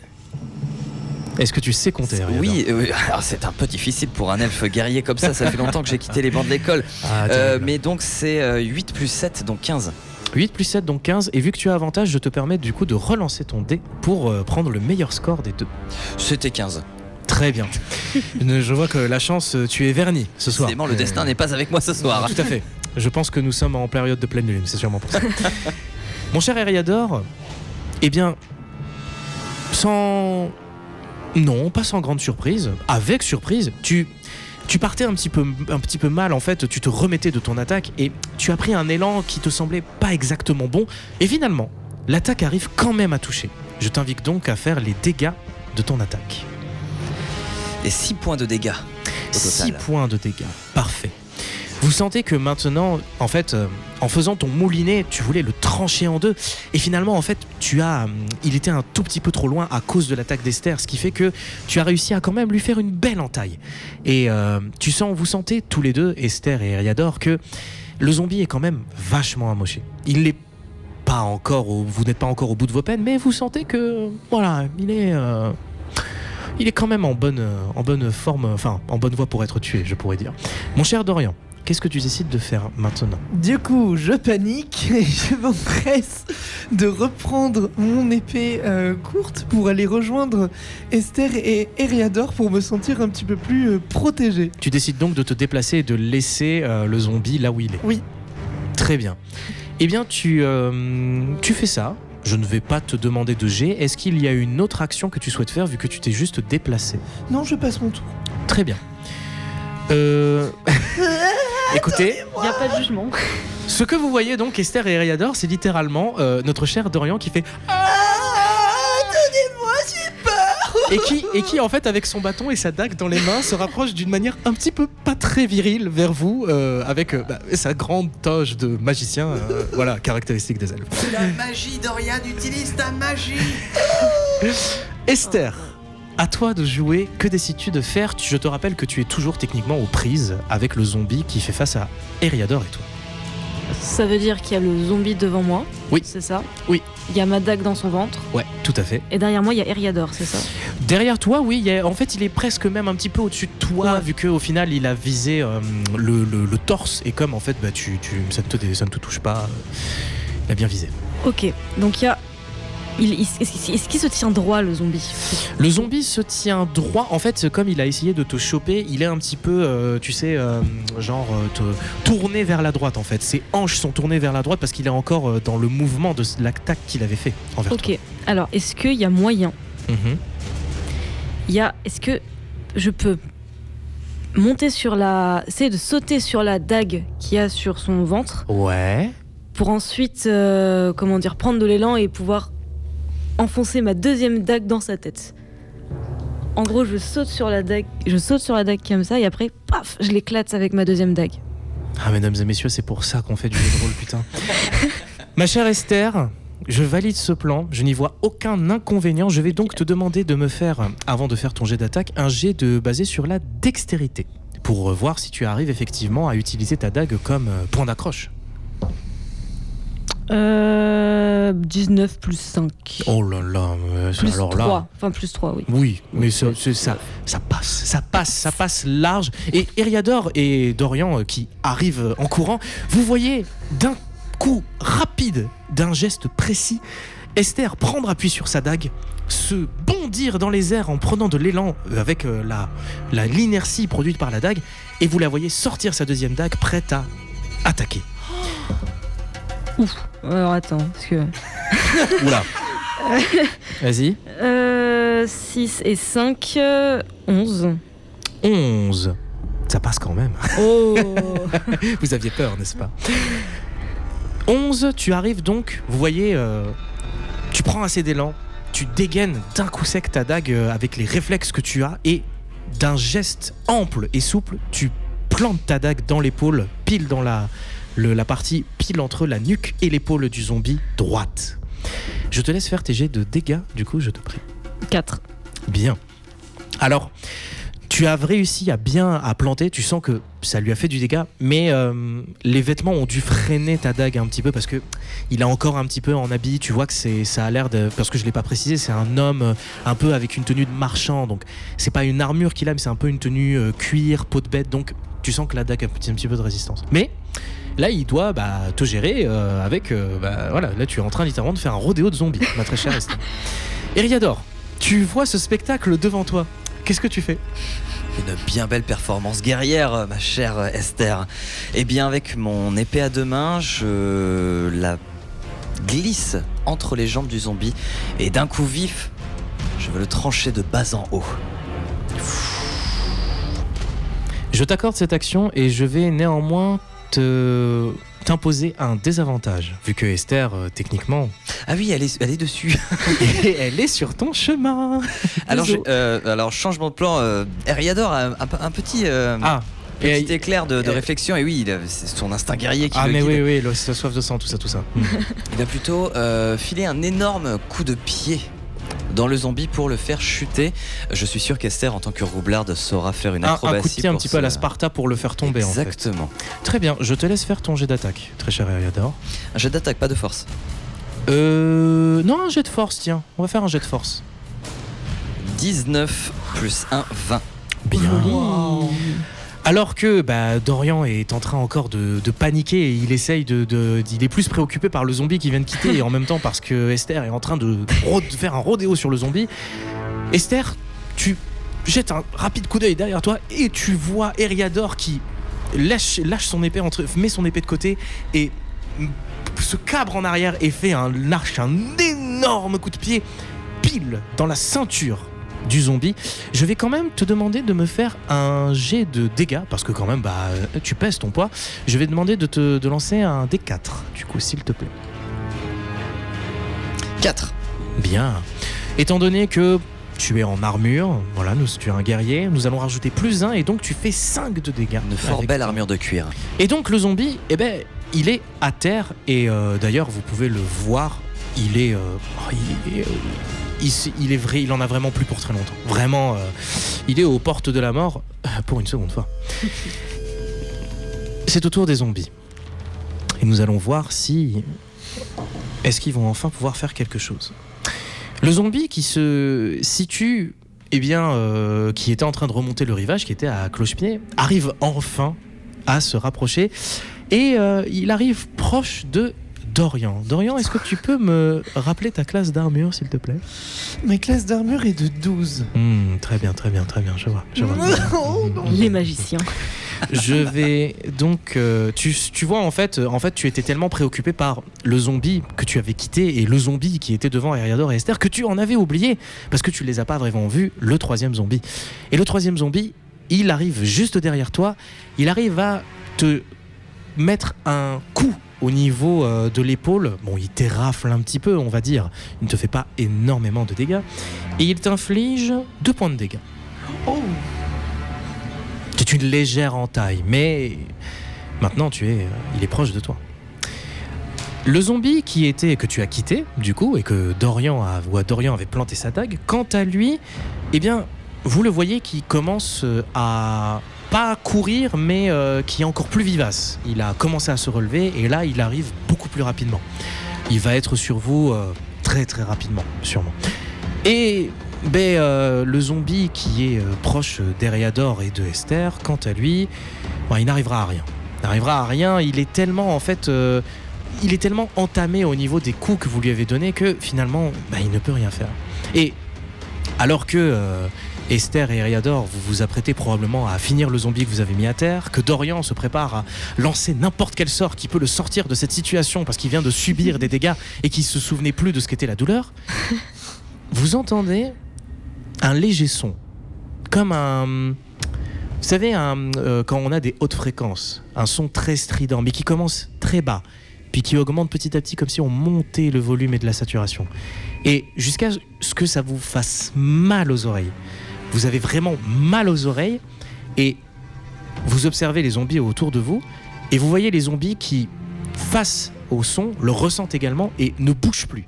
Est-ce que tu sais compter oui, euh, alors c'est un peu difficile pour un elfe guerrier comme ça. Ça fait longtemps que j'ai quitté les bancs de l'école. Ah, Euh, mais donc c'est euh, 8 plus 7, donc 15. 8 plus 7, donc 15. Et vu que tu as avantage, je te permets du coup de relancer ton dé pour euh, prendre le meilleur score des deux. C'était 15. Très bien. Je vois que la chance, euh, tu es verni ce soir. Décidément, le Euh, destin n'est pas avec moi ce soir. Tout à fait. Je pense que nous sommes en période de pleine lune, c'est sûrement pour ça. Mon cher Eriador, eh bien, sans... Non, pas sans grande surprise, avec surprise, tu... Tu partais un petit, peu, un petit peu mal en fait, tu te remettais de ton attaque et tu as pris un élan qui te semblait pas exactement bon. Et finalement, l'attaque arrive quand même à toucher. Je t'invite donc à faire les dégâts de ton attaque. Et 6 points de dégâts. Au 6 total. points de dégâts. Parfait. Vous sentez que maintenant, en fait, euh, en faisant ton moulinet, tu voulais le trancher en deux. Et finalement, en fait, tu as, hum, il était un tout petit peu trop loin à cause de l'attaque d'Esther, ce qui fait que tu as réussi à quand même lui faire une belle entaille. Et euh, tu sens, vous sentez tous les deux, Esther et Eriador, que le zombie est quand même vachement amoché. Il n'est pas encore, vous n'êtes pas encore au bout de vos peines, mais vous sentez que, voilà, il est. euh, il est quand même en bonne, euh, en bonne forme, enfin en bonne voie pour être tué, je pourrais dire. Mon cher Dorian, qu'est-ce que tu décides de faire maintenant Du coup, je panique et je m'empresse de reprendre mon épée euh, courte pour aller rejoindre Esther et Eriador pour me sentir un petit peu plus euh, protégé. Tu décides donc de te déplacer et de laisser euh, le zombie là où il est. Oui. Très bien. Eh bien, tu, tu fais ça. Je ne vais pas te demander de G. Est-ce qu'il y a une autre action que tu souhaites faire vu que tu t'es juste déplacé? Non, je passe mon tour. Très bien. Euh... Écoutez, Il n'y a pas de jugement. ce que vous voyez donc, Esther et Eriador, c'est littéralement euh, notre cher Dorian qui fait Ah, Attendez-moi, j'ai peur. Et qui, et qui en fait avec son bâton et sa dague dans les mains se rapproche d'une manière un petit peu pas très virile vers vous euh, avec euh, bah, sa grande toge de magicien euh, voilà caractéristique des elfes. La magie, Dorian, utilise ta magie. Esther à toi de jouer que décides-tu de faire? Je te rappelle que tu es toujours techniquement aux prises avec le zombie qui fait face à Eriador et toi Ça veut dire qu'il y a le zombie devant moi. Oui. C'est ça? Oui. Il y a ma dague dans son ventre. ouais tout à fait Et derrière moi, il y a Eriador, c'est ça? Derrière toi oui il y a- en fait il est presque même un petit peu au-dessus de toi Ouais. vu qu'au final il a visé euh, le, le- le torse et comme en fait bah, tu, tu, ça, ne te, ça ne te touche pas euh, il a bien visé Ok. Donc il y a. Est-ce qu'il se tient droit, le zombie? Le zombie se tient droit. En fait, comme il a essayé de te choper, il est un petit peu, euh, tu sais, euh, genre euh, te tourné vers la droite. En fait, ses hanches sont tournées vers la droite parce qu'il est encore dans le mouvement de l'attaque qu'il avait fait envers Ok. Alors, est-ce qu'il y a moyen. Mhm. Il y a. Est-ce que je peux monter sur la. essayer de sauter sur la dague qu'il y a sur son ventre Ouais. pour ensuite, euh, comment dire, prendre de l'élan et pouvoir enfoncer ma deuxième dague dans sa tête. En gros, je saute sur la dague, je saute sur la dague comme ça et après, paf, je l'éclate avec ma deuxième dague. Ah, mesdames et messieurs, c'est pour ça qu'on fait du jeu de rôle, putain. Ma chère Esther, je valide ce plan. Je n'y vois aucun inconvénient. Je vais donc te demander de me faire, avant de faire ton jet d'attaque, un jet de basé sur la dextérité. Pour voir si tu arrives effectivement à utiliser ta dague comme euh, point d'accroche. Euh, 19 plus 5. Oh là là, euh, plus alors 3. là. Enfin, plus 3, oui. Oui, mais ça, ça, ça passe, ça passe, ça passe large. Et Eriador et Dorian euh, qui arrivent en courant, vous voyez d'un coup rapide, d'un geste précis, Esther prendre appui sur sa dague, se bondir dans les airs en prenant de l'élan euh, avec euh, la la- l'inertie produite par la dague, et vous la voyez sortir sa deuxième dague prête à attaquer. Alors attends, parce que. Oula. Vas-y. Euh, 6 et 5, euh, 11. 11. Ça passe quand même. Oh Vous aviez peur, n'est-ce pas? 11, tu arrives donc, vous voyez, euh, tu prends assez d'élan, tu dégaines d'un coup sec ta dague euh, avec les réflexes que tu as et d'un geste ample et souple, tu plantes ta dague dans l'épaule, pile dans la, le- la partie pile entre la nuque et l'épaule du zombie droite. Je te laisse faire tes jets de dégâts, du coup, je te prie. 4. Bien. Alors, tu as réussi à bien à planter, tu sens que ça lui a fait du dégât, mais euh, les vêtements ont dû freiner ta dague un petit peu parce que il a encore un petit peu en habit. Tu vois que c'est ça a l'air de parce que je l'ai pas précisé, c'est un homme euh, un peu avec une tenue de marchand, donc c'est pas une armure qu'il a, mais c'est un peu une tenue euh, cuir, peau de bête, donc tu sens que la dague a un petit, un petit peu de résistance. Mais là, il doit bah, te gérer euh, avec bah, voilà, là tu es en train littéralement de faire un rodéo de zombies, ma très chère Esther. Eriador, tu vois ce spectacle devant toi? Qu'est-ce que tu fais Une bien belle performance guerrière, ma chère Esther. Eh bien, avec mon épée à deux mains, je la glisse entre les jambes du zombie et d'un coup vif, je veux le trancher de bas en haut. Je t'accorde cette action et je vais néanmoins te t'imposer un désavantage vu que Esther euh, techniquement Ah oui, elle est, elle est dessus. elle est sur ton chemin. Alors, euh, alors changement de plan. Euh, Eriador a un, petit, euh, Ah et- petit éclair de, de euh, réflexion et oui, a- c'est son instinct guerrier qui ah le mais guide. oui oui le, la soif de sang tout ça tout ça. Il va plutôt euh, filer un énorme coup de pied dans le zombie pour le faire chuter. Je suis sûr qu'Esther, en tant que roublarde, saura faire une un, un acrobatie. coup de pied un petit peu à la Sparta pour le faire tomber en fait. Exactement. Très bien, je te laisse faire ton jet d'attaque, très cher Eriador. Un jet d'attaque, pas de force. Euh non un jet de force tiens, on va faire un jet de force. 19 plus 1, 20. Bien. Wow. Alors que bah, Dorian est en train encore de, paniquer et il essaye de, Il est plus préoccupé par le zombie qui vient de quitter et en même temps parce que Esther est en train de, faire un rodéo sur le zombie. Esther, tu jettes un rapide coup d'œil derrière toi et tu vois Eriador qui lâche, lâche son épée, entre, met son épée de côté et se cabre en arrière et fait un arche, un énorme coup de pied pile dans la ceinture du zombie. Je vais quand même te demander de me faire un jet de dégâts, parce que quand même, bah, euh, tu pèses ton poids. Je vais demander de te de lancer un D4, du coup, s'il te plaît. 4. Bien. Étant donné que tu es en armure, voilà, nous, tu es un guerrier, nous allons rajouter plus 1 et donc tu fais 5 de dégâts. Une fort belle armure de cuir. Et donc le zombie, eh ben, il est à terre et euh, d'ailleurs vous pouvez le voir, il est, euh, oh, il, est, euh, il est vrai, il en a vraiment plus pour très longtemps. Vraiment, euh, il est aux portes de la mort euh, pour une seconde fois. C'est au tour des zombies et nous allons voir si est-ce qu'ils vont enfin pouvoir faire quelque chose. Le zombie qui se situe, eh bien, euh, qui était en train de remonter le rivage, qui était à cloche-pied, arrive enfin à se rapprocher et euh, il arrive proche de Dorian. Dorian, est-ce que tu peux me rappeler ta classe d'armure, s'il te plaît? Ma classe d'armure est de 12. Hmm, Très bien, très bien, très bien, je vois. Je, vois. Oh, non. Les magiciens. Je vais donc, euh, tu, tu vois en fait, euh, en fait, tu étais tellement préoccupé par le zombie que tu avais quitté et le zombie qui était devant Eriador et Esther que tu en avais oublié parce que tu les as pas vraiment vus. Le troisième zombie et le troisième zombie il arrive juste derrière toi, il arrive à te mettre un coup au niveau euh, de l'épaule. Bon, il t'érafle un petit peu, on va dire. Il ne te fait pas énormément de dégâts. Et il t'inflige deux points de dégâts. Oh C'est une légère entaille, mais maintenant tu es, euh, il est proche de toi. Le zombie qui était que tu as quitté du coup et que Dorian a, ou Dorian avait planté sa dague, quant à lui, eh bien, vous le voyez qui commence euh, à pas courir, mais euh, qui est encore plus vivace. Il a commencé à se relever et là, il arrive beaucoup plus rapidement. Il va être sur vous euh, très très rapidement, sûrement. Et ben, euh, le zombie qui est proche d'Eriador et de Esther, quant à lui, ben, il n'arrivera à rien. Il n'arrivera à rien. Il est tellement en fait, il est tellement entamé au niveau des coups que vous lui avez donnés que finalement, ben, il ne peut rien faire. Et alors que Esther et Eriador, vous vous apprêtez probablement à finir le zombie que vous avez mis à terre, que Dorian se prépare à lancer n'importe quel sort qui peut le sortir de cette situation parce qu'il vient de subir des dégâts et qu'il se souvenait plus de ce qu'était la douleur, vous entendez un léger son, comme un... Vous savez, un, euh, quand on a des hautes fréquences, un son très strident, mais qui commence très bas, puis qui augmente petit à petit comme si on montait le volume et de la saturation. Et jusqu'à ce que ça vous fasse mal aux oreilles. Vous avez vraiment mal aux oreilles et vous observez les zombies autour de vous et vous voyez les zombies qui, face au son, le ressentent également et ne bougent plus.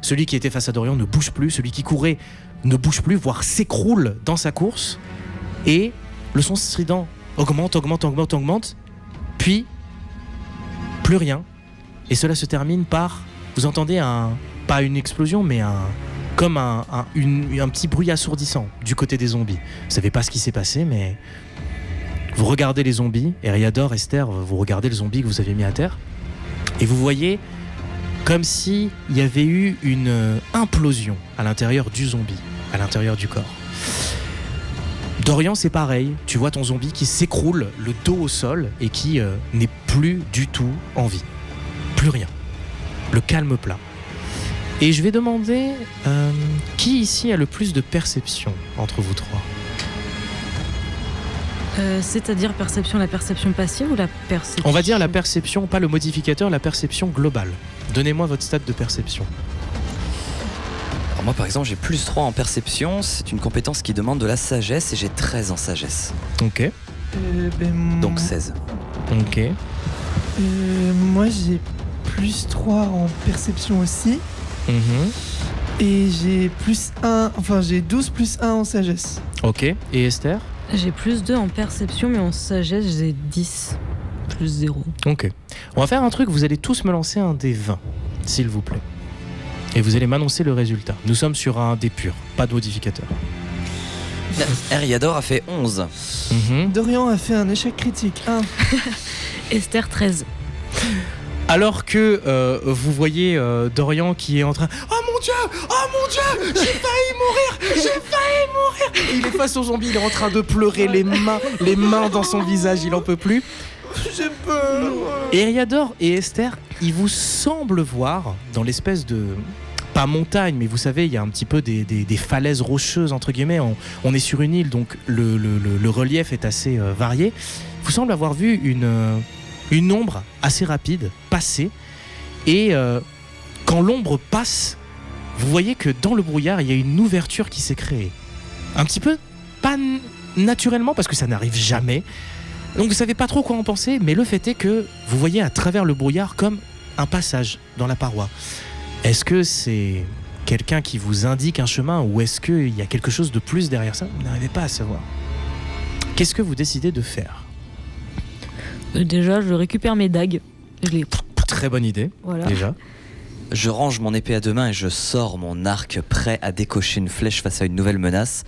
Celui qui était face à Dorian ne bouge plus, celui qui courait ne bouge plus, voire s'écroule dans sa course. Et le son strident augmente, augmente, augmente, augmente, puis plus rien. Et cela se termine par, vous entendez un, pas une explosion, mais un, comme un, un, petit bruit assourdissant du côté des zombies. Vous savez pas ce qui s'est passé, mais vous regardez les zombies, Eriador, Esther, vous regardez le zombie que vous avez mis à terre, et vous voyez comme si il y avait eu une euh, implosion à l'intérieur du zombie, à l'intérieur du corps. Dorian, c'est pareil. Tu vois ton zombie qui s'écroule, le dos au sol, et qui euh, n'est plus du tout en vie. Plus rien. Le calme plat. Et je vais demander euh, qui ici a le plus de perception entre vous trois Euh, C'est-à-dire perception, la perception passive ou la perception On va dire la perception, pas le modificateur, la perception globale. Donnez-moi votre stade de perception. Alors moi par exemple j'ai plus 3 en perception, c'est une compétence qui demande de la sagesse et j'ai 13 en sagesse. Ok. Euh, ben, Donc moi- 16. Ok. Euh, moi j'ai plus 3 en perception aussi. Mhm. Et j'ai plus 1, enfin j'ai 12 plus 1 en sagesse. Ok. Et Esther? J'ai plus 2 en perception, mais en sagesse, j'ai 10. Plus 0. Ok. On va faire un truc, vous allez tous me lancer un des 20, s'il vous plaît. Et vous allez m'annoncer le résultat. Nous sommes sur un dé pur, pas de modificateur. Eriador a fait 11. Mhm. Dorian a fait un échec critique. 1. Esther 13. Alors que euh, vous voyez euh, Dorian qui est en train. Oh mon dieu Oh mon dieu J'ai failli mourir J'ai failli mourir Et Il est face au zombie, il est en train de pleurer, les mains, les mains dans son visage, il en peut plus. J'ai peur. Et Eriador et Esther, ils vous semblent voir dans l'espèce de. Pas montagne, mais vous savez, il y a un petit peu des, des- des falaises rocheuses, entre guillemets. On, on est sur une île, donc le, le- le- le relief est assez euh, varié. Vous semble avoir vu une, une ombre assez rapide passer. Et euh, quand l'ombre passe, vous voyez que dans le brouillard, il y a une ouverture qui s'est créée. Un petit peu, pas naturellement, parce que ça n'arrive jamais. Donc vous savez pas trop quoi en penser, mais le fait est que vous voyez à travers le brouillard comme un passage dans la paroi. Est-ce que c'est quelqu'un qui vous indique un chemin ou est-ce qu'il y a quelque chose de plus derrière ça? Vous n'arrivez pas à savoir. Qu'est-ce que vous décidez de faire? Déjà, je récupère mes dagues. Je les. Très bonne idée, Voilà. déjà. Je range mon épée à deux mains et je sors mon arc prêt à décocher une flèche face à une nouvelle menace.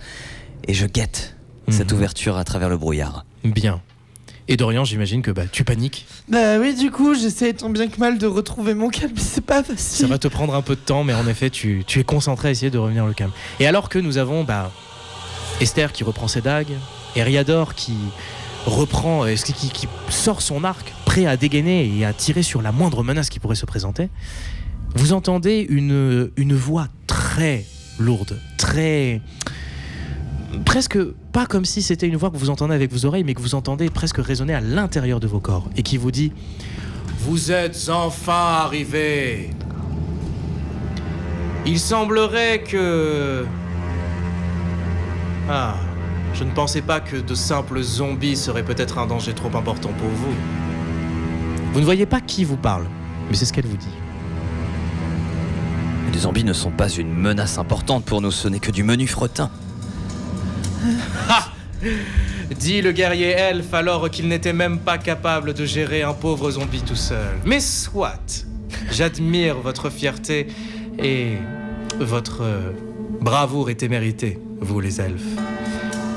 Et je guette cette Mhm. ouverture à travers le brouillard. Bien. Et Dorian, j'imagine que bah, tu paniques. Bah oui, du coup, j'essaie tant bien que mal de retrouver mon calme, mais c'est pas Ça facile. va te prendre un peu de temps, mais en effet, tu, tu es concentré à essayer de revenir au calme. Et alors que nous avons bah, Esther qui reprend ses dagues, Eriador qui reprend, euh, qui, qui- sort son arc, prêt à dégainer et à tirer sur la moindre menace qui pourrait se présenter, vous entendez une, une voix très lourde, très presque pas comme si c'était une voix que vous entendez avec vos oreilles, mais que vous entendez presque résonner à l'intérieur de vos corps, et qui vous dit Vous êtes enfin arrivés. Il semblerait que... Ah, je ne pensais pas que de simples zombies seraient peut-être un danger trop important pour vous. Vous ne voyez pas qui vous parle, mais c'est ce qu'elle vous dit. Les zombies ne sont pas une menace importante pour nous, ce n'est que du menu fretin. Dit le guerrier elfe alors qu'il n'était même pas capable de gérer un pauvre zombie tout seul. Mais soit, j'admire votre fierté et votre bravoure et témérité, vous les elfes.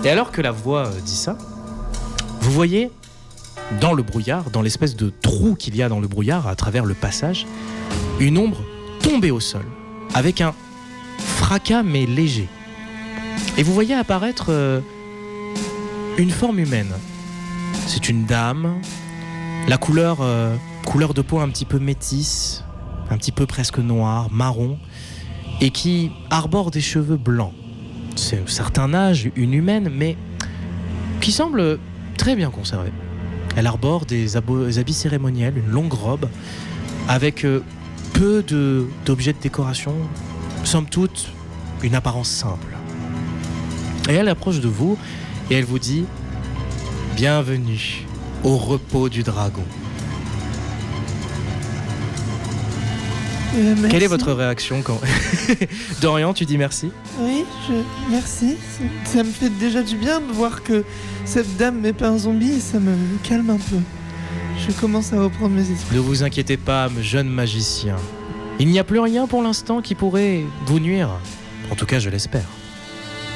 Et alors que la voix euh, dit ça, vous voyez dans le brouillard, dans l'espèce de trou qu'il y a dans le brouillard à travers le passage, une ombre tomber au sol, avec un fracas mais léger. Et vous voyez apparaître euh, une forme humaine. C'est une dame, la couleur, euh, couleur de peau un petit peu métisse, un petit peu presque noire, marron, et qui arbore des cheveux blancs. C'est un certain âge, une humaine, mais qui semble très bien conservée. Elle arbore des habits cérémoniels, une longue robe, avec euh, peu de- d'objets de décoration, somme toute, une apparence simple. Et elle approche de vous et elle vous dit Bienvenue au repos du dragon. Euh, Quelle est votre réaction quand. Dorian, tu dis merci Oui, je... merci. Ça- Ça me fait déjà du bien de voir que cette dame n'est pas un zombie et ça me calme un peu. Je commence à reprendre mes esprits. Ne vous inquiétez pas, jeune magicien. Il n'y a plus rien pour l'instant qui pourrait vous nuire. En tout cas, je l'espère.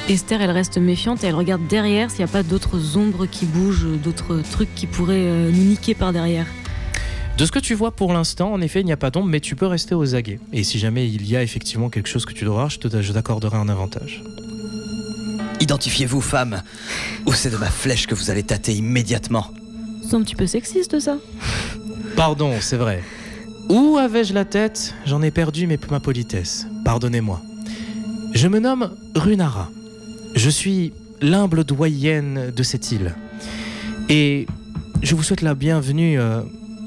Esther, elle reste méfiante et elle regarde derrière s'il n'y a pas d'autres ombres qui bougent, d'autres trucs qui pourraient euh, nous niquer par derrière. De ce que tu vois pour l'instant, en effet, il n'y a pas d'ombre, mais tu peux rester aux aguets. Et si jamais il y a effectivement quelque chose que tu dois voir, je te- je t'accorderai un avantage. Identifiez-vous, femme, ou c'est de ma flèche que vous allez tâter immédiatement. C'est un petit peu sexiste ça. Pardon, c'est vrai. Où avais-je la tête? J'en ai perdu mes- ma politesse. Pardonnez-moi. Je me nomme Runara. Je suis l'humble doyenne de cette île. Et je vous souhaite la bienvenue. euh,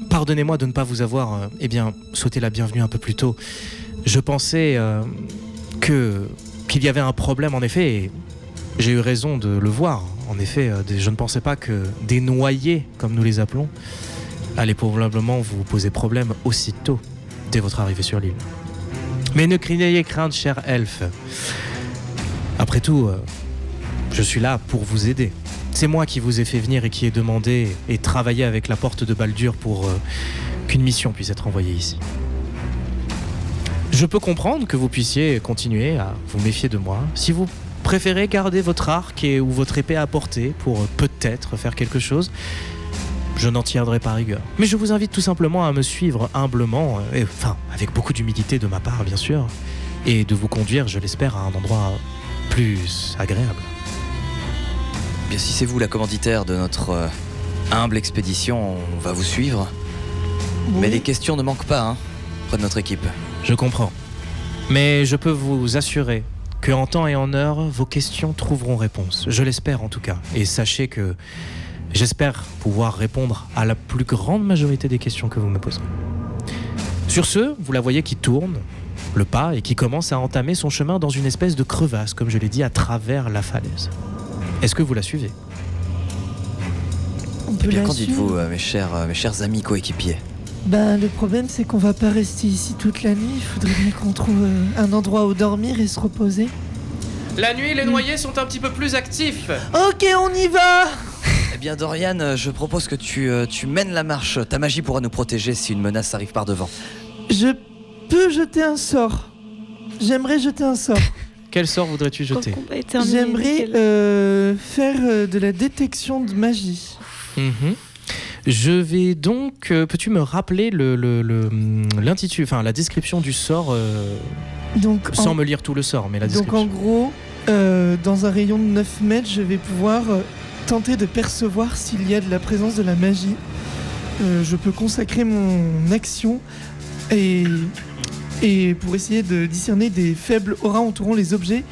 Pardonnez-moi de ne pas vous avoir, euh, eh bien, souhaité la bienvenue un peu plus tôt. Je pensais euh, que qu'il y avait un problème en effet. Et j'ai eu raison de le voir. En effet, euh, je ne pensais pas que des noyés, comme nous les appelons, allez probablement vous poser problème aussitôt dès votre arrivée sur l'île. Mais ne craignez crainte, cher elfe. Après tout, je suis là pour vous aider. C'est moi qui vous ai fait venir et qui ai demandé et travaillé avec la porte de Baldur pour euh, qu'une mission puisse être envoyée ici. Je peux comprendre que vous puissiez continuer à vous méfier de moi. Si vous préférez garder votre arc et, ou votre épée à portée pour euh, peut-être faire quelque chose, je n'en tiendrai pas rigueur. Mais je vous invite tout simplement à me suivre humblement, euh, et, enfin avec beaucoup d'humilité de ma part bien sûr, et de vous conduire, je l'espère, à un endroit plus agréable. Bien, si c'est vous la commanditaire de notre euh, humble expédition, on va vous suivre. Mais les questions ne manquent pas, hein, près de notre équipe. Je comprends. Mais je peux vous assurer que en temps et en heure, vos questions trouveront réponse. Je l'espère en tout cas. Et sachez que j'espère pouvoir répondre à la plus grande majorité des questions que vous me poserez. Sur ce, vous la voyez qui tourne le pas et qui commence à entamer son chemin dans une espèce de crevasse, comme je l'ai dit, à travers la falaise. Est-ce que vous la suivez On Eh peut bien, la qu'en dites-vous, euh, mes, chers, euh, mes chers amis coéquipiers Ben, le problème, c'est qu'on va pas rester ici toute la nuit. Il faudrait bien qu'on trouve euh, un endroit où dormir et se reposer. La nuit, les noyés sont un petit peu plus actifs. Ok, on y va Eh bien, Dorian, euh, je propose que tu, euh, tu mènes la marche. Ta magie pourra nous protéger si une menace arrive par devant. Je peux jeter un sort. J'aimerais jeter un sort. Quel sort voudrais-tu jeter J'aimerais euh, faire euh, de la détection de magie. Mhm. Je vais donc. euh, Peux-tu me rappeler le, le- le, hum, l'intitulé, enfin la description du sort, euh, Donc, sans en, me lire tout le sort, mais la donc en description. gros, euh, dans un rayon de 9 mètres, je vais pouvoir tenter de percevoir s'il y a de la présence de la magie. Euh, je peux consacrer mon action et, et pour essayer de discerner des faibles auras entourant les objets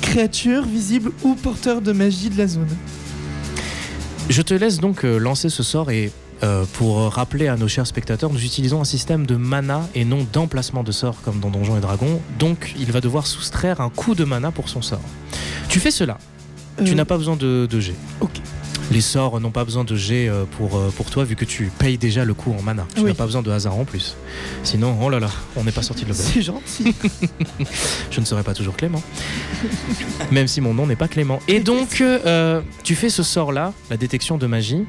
créature visible ou porteur de magie de la zone. Je te laisse donc euh, lancer ce sort et euh, pour rappeler à nos chers spectateurs, nous utilisons un système de mana et non d'emplacement de sort comme dans Donjons et Dragons. Donc il va devoir soustraire un coup de mana pour son sort. Tu fais cela. Tu Euh, n'as pas besoin de, de jet. Ok. Les sorts n'ont pas besoin de jet euh, pour, euh, pour toi vu que tu payes déjà le coup en mana. Tu Oui. n'as pas besoin de hasard en plus. Sinon, oh là là, on n'est pas sorti de l'auberge. C'est gentil. Je ne serai pas toujours Clément. Même si mon nom n'est pas Clément. Et donc, euh, tu fais ce sort-là, la détection de magie.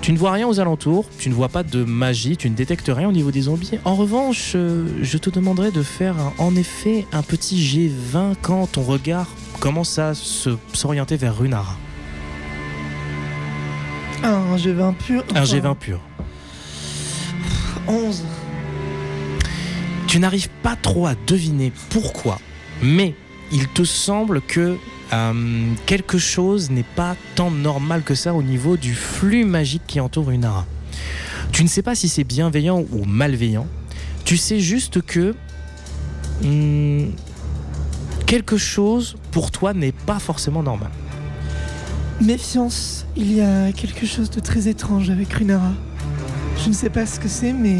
Tu ne vois rien aux alentours, tu ne vois pas de magie, tu ne détectes rien au niveau des zombies. En revanche, je te demanderai de faire un- en effet un petit G20 quand ton regard commence à se- s'orienter vers Runara. Un G20 pur. Un enfin, G20 pur. 11. Tu n'arrives pas trop à deviner pourquoi, mais il te semble que euh, quelque chose n'est pas tant normal que ça au niveau du flux magique qui entoure une ara. Tu ne sais pas si c'est bienveillant ou malveillant. Tu sais juste que hmm, quelque chose pour toi n'est pas forcément normal. Méfiance, il y a quelque chose de très étrange avec Runara. Je ne sais pas ce que c'est, mais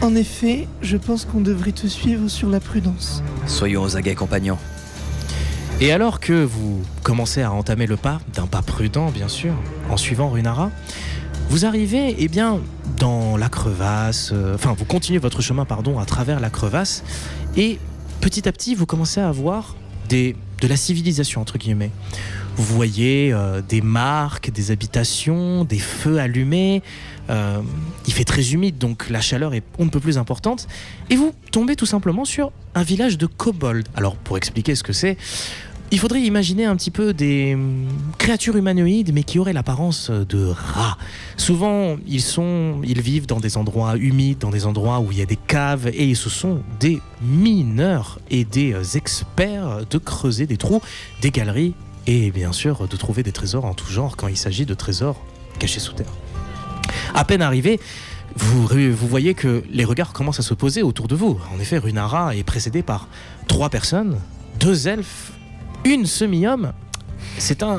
en effet, je pense qu'on devrait te suivre sur la prudence. Soyons aux aguets, compagnons. Et alors que vous commencez à entamer le pas, d'un pas prudent bien sûr, en suivant Runara, vous arrivez eh bien dans la crevasse, euh, enfin vous continuez votre chemin pardon à travers la crevasse et petit à petit vous commencez à voir des, de la civilisation entre guillemets. Vous voyez euh, des marques, des habitations, des feux allumés. euh, il fait très humide donc la chaleur est on ne peut plus importante et vous tombez tout simplement sur un village de kobolds. Alors pour expliquer ce que c'est, il faudrait imaginer un petit peu des hum, créatures humanoïdes, mais qui auraient l'apparence de rats. Souvent, ils, ils vivent dans des endroits humides, dans des endroits où il y a des caves, et ce sont des mineurs et des euh, experts de creuser des trous, des galeries, et bien sûr de trouver des trésors en tout genre quand il s'agit de trésors cachés sous terre. À peine arrivé, vous, voyez que les regards commencent à se poser autour de vous. En effet, Runara est précédée par trois personnes, deux elfes, une semi-homme. C'est un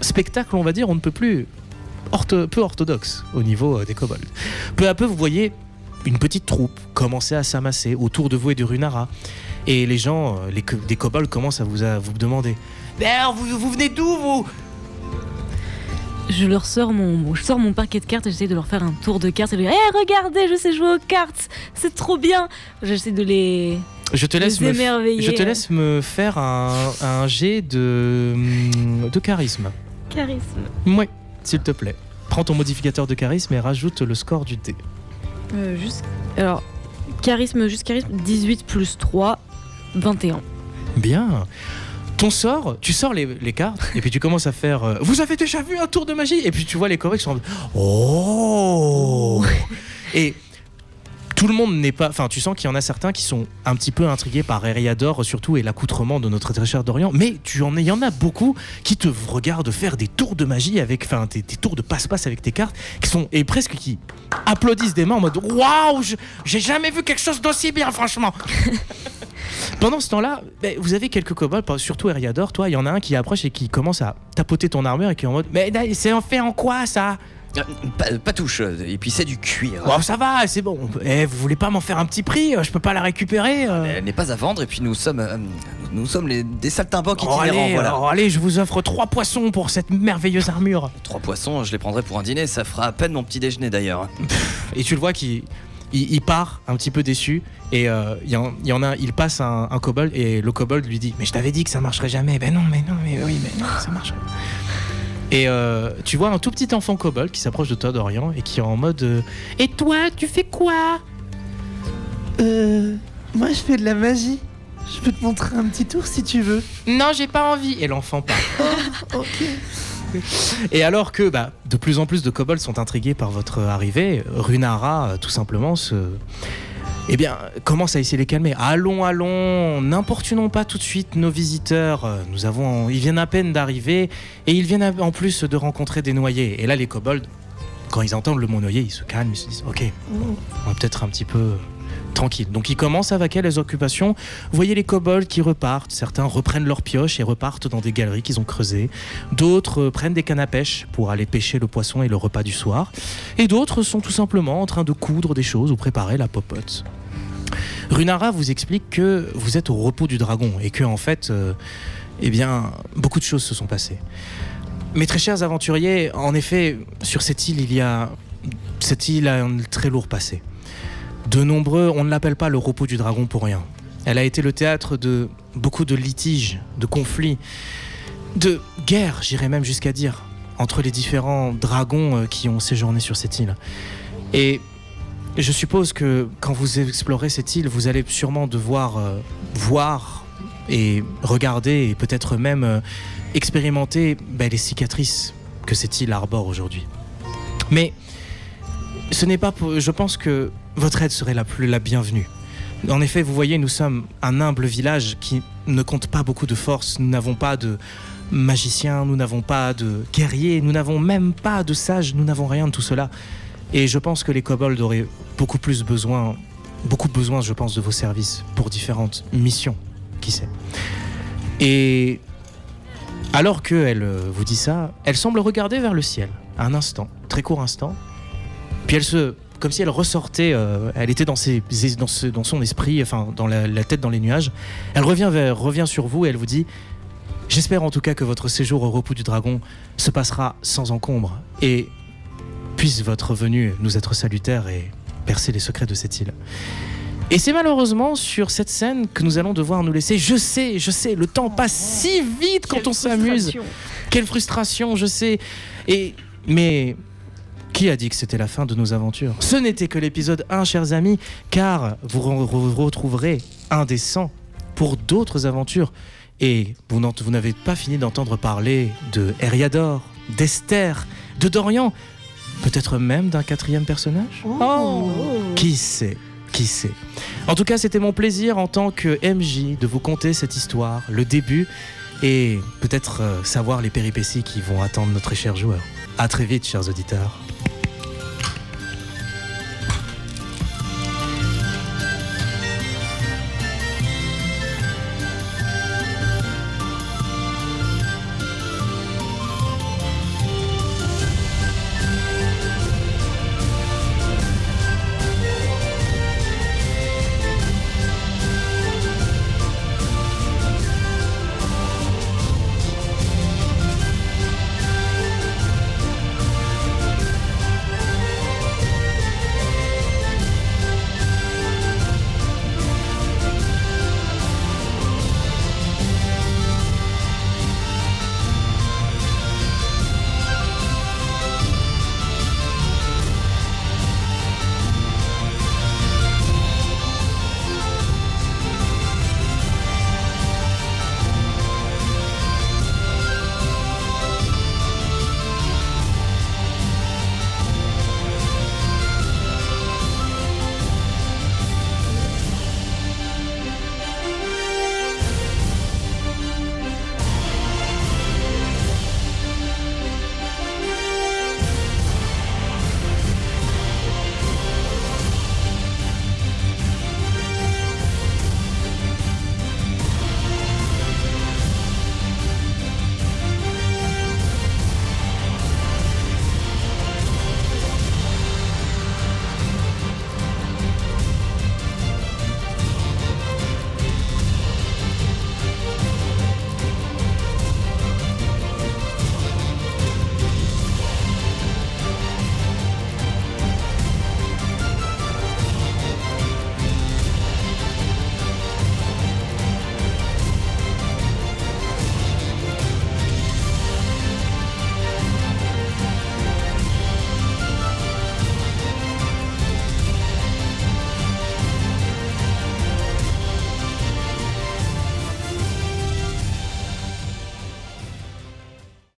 spectacle, on va dire, on ne peut plus peu orthodoxe au niveau euh, des kobolds. Peu à peu, vous voyez une petite troupe commencer à s'amasser autour de vous et de Runara. Et les gens, euh, les, des kobolds commencent à vous demander Vous, vous venez d'où, vous? Je leur sors mon, je sors mon paquet de cartes et j'essaie de leur faire un tour de cartes et de leur dire Hé, regardez, je sais jouer aux cartes, c'est trop bien. J'essaie de les, Je te laisse, les me, je te laisse me faire un, un jet de, de charisme. Charisme. Oui, s'il te plaît. Prends ton modificateur de charisme et rajoute le score du dé. Euh, juste, alors, charisme, juste charisme, 18 plus 3, 21. Bien. Ton sort, tu sors les, les cartes et puis tu commences à faire. euh, Vous avez déjà vu un tour de magie? Et puis tu vois les comics qui sont. en mode, Oh Et tout le monde n'est pas. Enfin, tu sens qu'il y en a certains qui sont un petit peu intrigués par Eriador, surtout, et l'accoutrement de notre très cher Dorian. Mais tu en, il y en a beaucoup qui te regardent faire des tours de magie avec. Enfin, des, des tours de passe-passe avec tes cartes, qui sont. Et presque qui applaudissent des mains en mode Waouh J'ai jamais vu quelque chose d'aussi bien, franchement Pendant ce temps-là, ben, vous avez quelques kobolds, surtout Eriador, toi, il y en a un qui approche et qui commence à tapoter ton armure et qui est en mode Mais c'est en fait en quoi ça? Euh, Pas, pas touche, et puis c'est du cuir. Oh, ça va, c'est bon. Eh, vous voulez pas m'en faire un petit prix euh, Je peux pas la récupérer euh Elle n'est pas à vendre, et puis nous sommes, euh, nous sommes les, des saltimbanques Oh, itinérants, allez, voilà. oh, allez, je vous offre trois poissons pour cette merveilleuse armure. Trois poissons, je les prendrai pour un dîner, ça fera à peine mon petit déjeuner d'ailleurs. Et tu le vois qu'il il, il part un petit peu déçu. Et euh, il y, en- il y en a, il passe un, un kobold et le kobold lui dit Mais je t'avais dit que ça marcherait jamais. Ben non, mais non, mais oui, mais non, ça marcherait. Et euh, tu vois un tout petit enfant kobold qui s'approche de toi, Dorian, et qui est en mode euh, Et toi, tu fais quoi? Euh. Moi, je fais de la magie. Je peux te montrer un petit tour si tu veux. Non, j'ai pas envie. Et l'enfant part. Ok. Et alors que bah, de plus en plus de kobolds sont intrigués par votre arrivée, Runara, euh, tout simplement, se... Eh bien, commence à essayer de les calmer. Allons, allons, n'importunons pas tout de suite nos visiteurs. Nous avons, ils viennent à peine d'arriver et ils viennent en plus de rencontrer des noyés. Et là, les kobolds, quand ils entendent le mot noyé, ils se calment, ils se disent Ok, on va peut-être un petit peu tranquille. Donc ils commencent à vaquer les occupations. Vous voyez les kobolds qui repartent. Certains reprennent leurs pioches et repartent dans des galeries qu'ils ont creusées. D'autres euh, prennent des cannes à pêche pour aller pêcher le poisson et le repas du soir. Et d'autres sont tout simplement en train de coudre des choses ou préparer la popote. Runara vous explique que vous êtes au repos du dragon et que en fait, euh, eh bien, beaucoup de choses se sont passées. Mes très chers aventuriers, en effet, sur cette île, il y a cette île a un très lourd passé. De nombreux, on ne l'appelle pas le repos du dragon pour rien. Elle a été le théâtre de beaucoup de litiges, de conflits, de guerres, j'irais même jusqu'à dire, entre les différents dragons euh, qui ont séjourné sur cette île. Et je suppose que quand vous explorez cette île, vous allez sûrement devoir euh, voir et regarder et peut-être même euh, expérimenter ben, les cicatrices que cette île arbore aujourd'hui. Mais ce n'est pas pour- je pense que votre aide serait la plus la bienvenue. En effet, vous voyez, nous sommes un humble village qui ne compte pas beaucoup de force. Nous n'avons pas de magiciens, nous n'avons pas de guerriers, nous n'avons même pas de sages, nous n'avons rien de tout cela. Et je pense que les kobolds auraient beaucoup plus besoin, beaucoup besoin, je pense, de vos services pour différentes missions. Qui sait Et alors qu'elle euh, vous dit ça, elle semble regarder vers le ciel, un instant, très court instant. Puis elle se, comme si elle ressortait, euh, elle était dans, ses, dans, ce- dans son esprit, enfin dans la, la tête dans les nuages. Elle revient vers, revient sur vous et elle vous dit J'espère en tout cas que votre séjour au repos du dragon se passera sans encombre et puisse votre venue nous être salutaire et percer les secrets de cette île. Et c'est malheureusement sur cette scène que nous allons devoir nous laisser. Je sais, je sais, le temps passe si vite quand on s'amuse. Quelle frustration, je sais. Et mais qui a dit que c'était la fin de nos aventures? Ce n'était que l'épisode 1, chers amis, car vous re- re- retrouverez un des 100 pour d'autres aventures. Et vous n'avez pas fini d'entendre parler de Eriador, d'Esther, de Dorian, peut-être même d'un quatrième personnage? Oh. Qui sait Qui sait? En tout cas, c'était mon plaisir en tant que MJ de vous conter cette histoire, le début, et peut-être euh, savoir les péripéties qui vont attendre notre cher joueur. À très vite, chers auditeurs.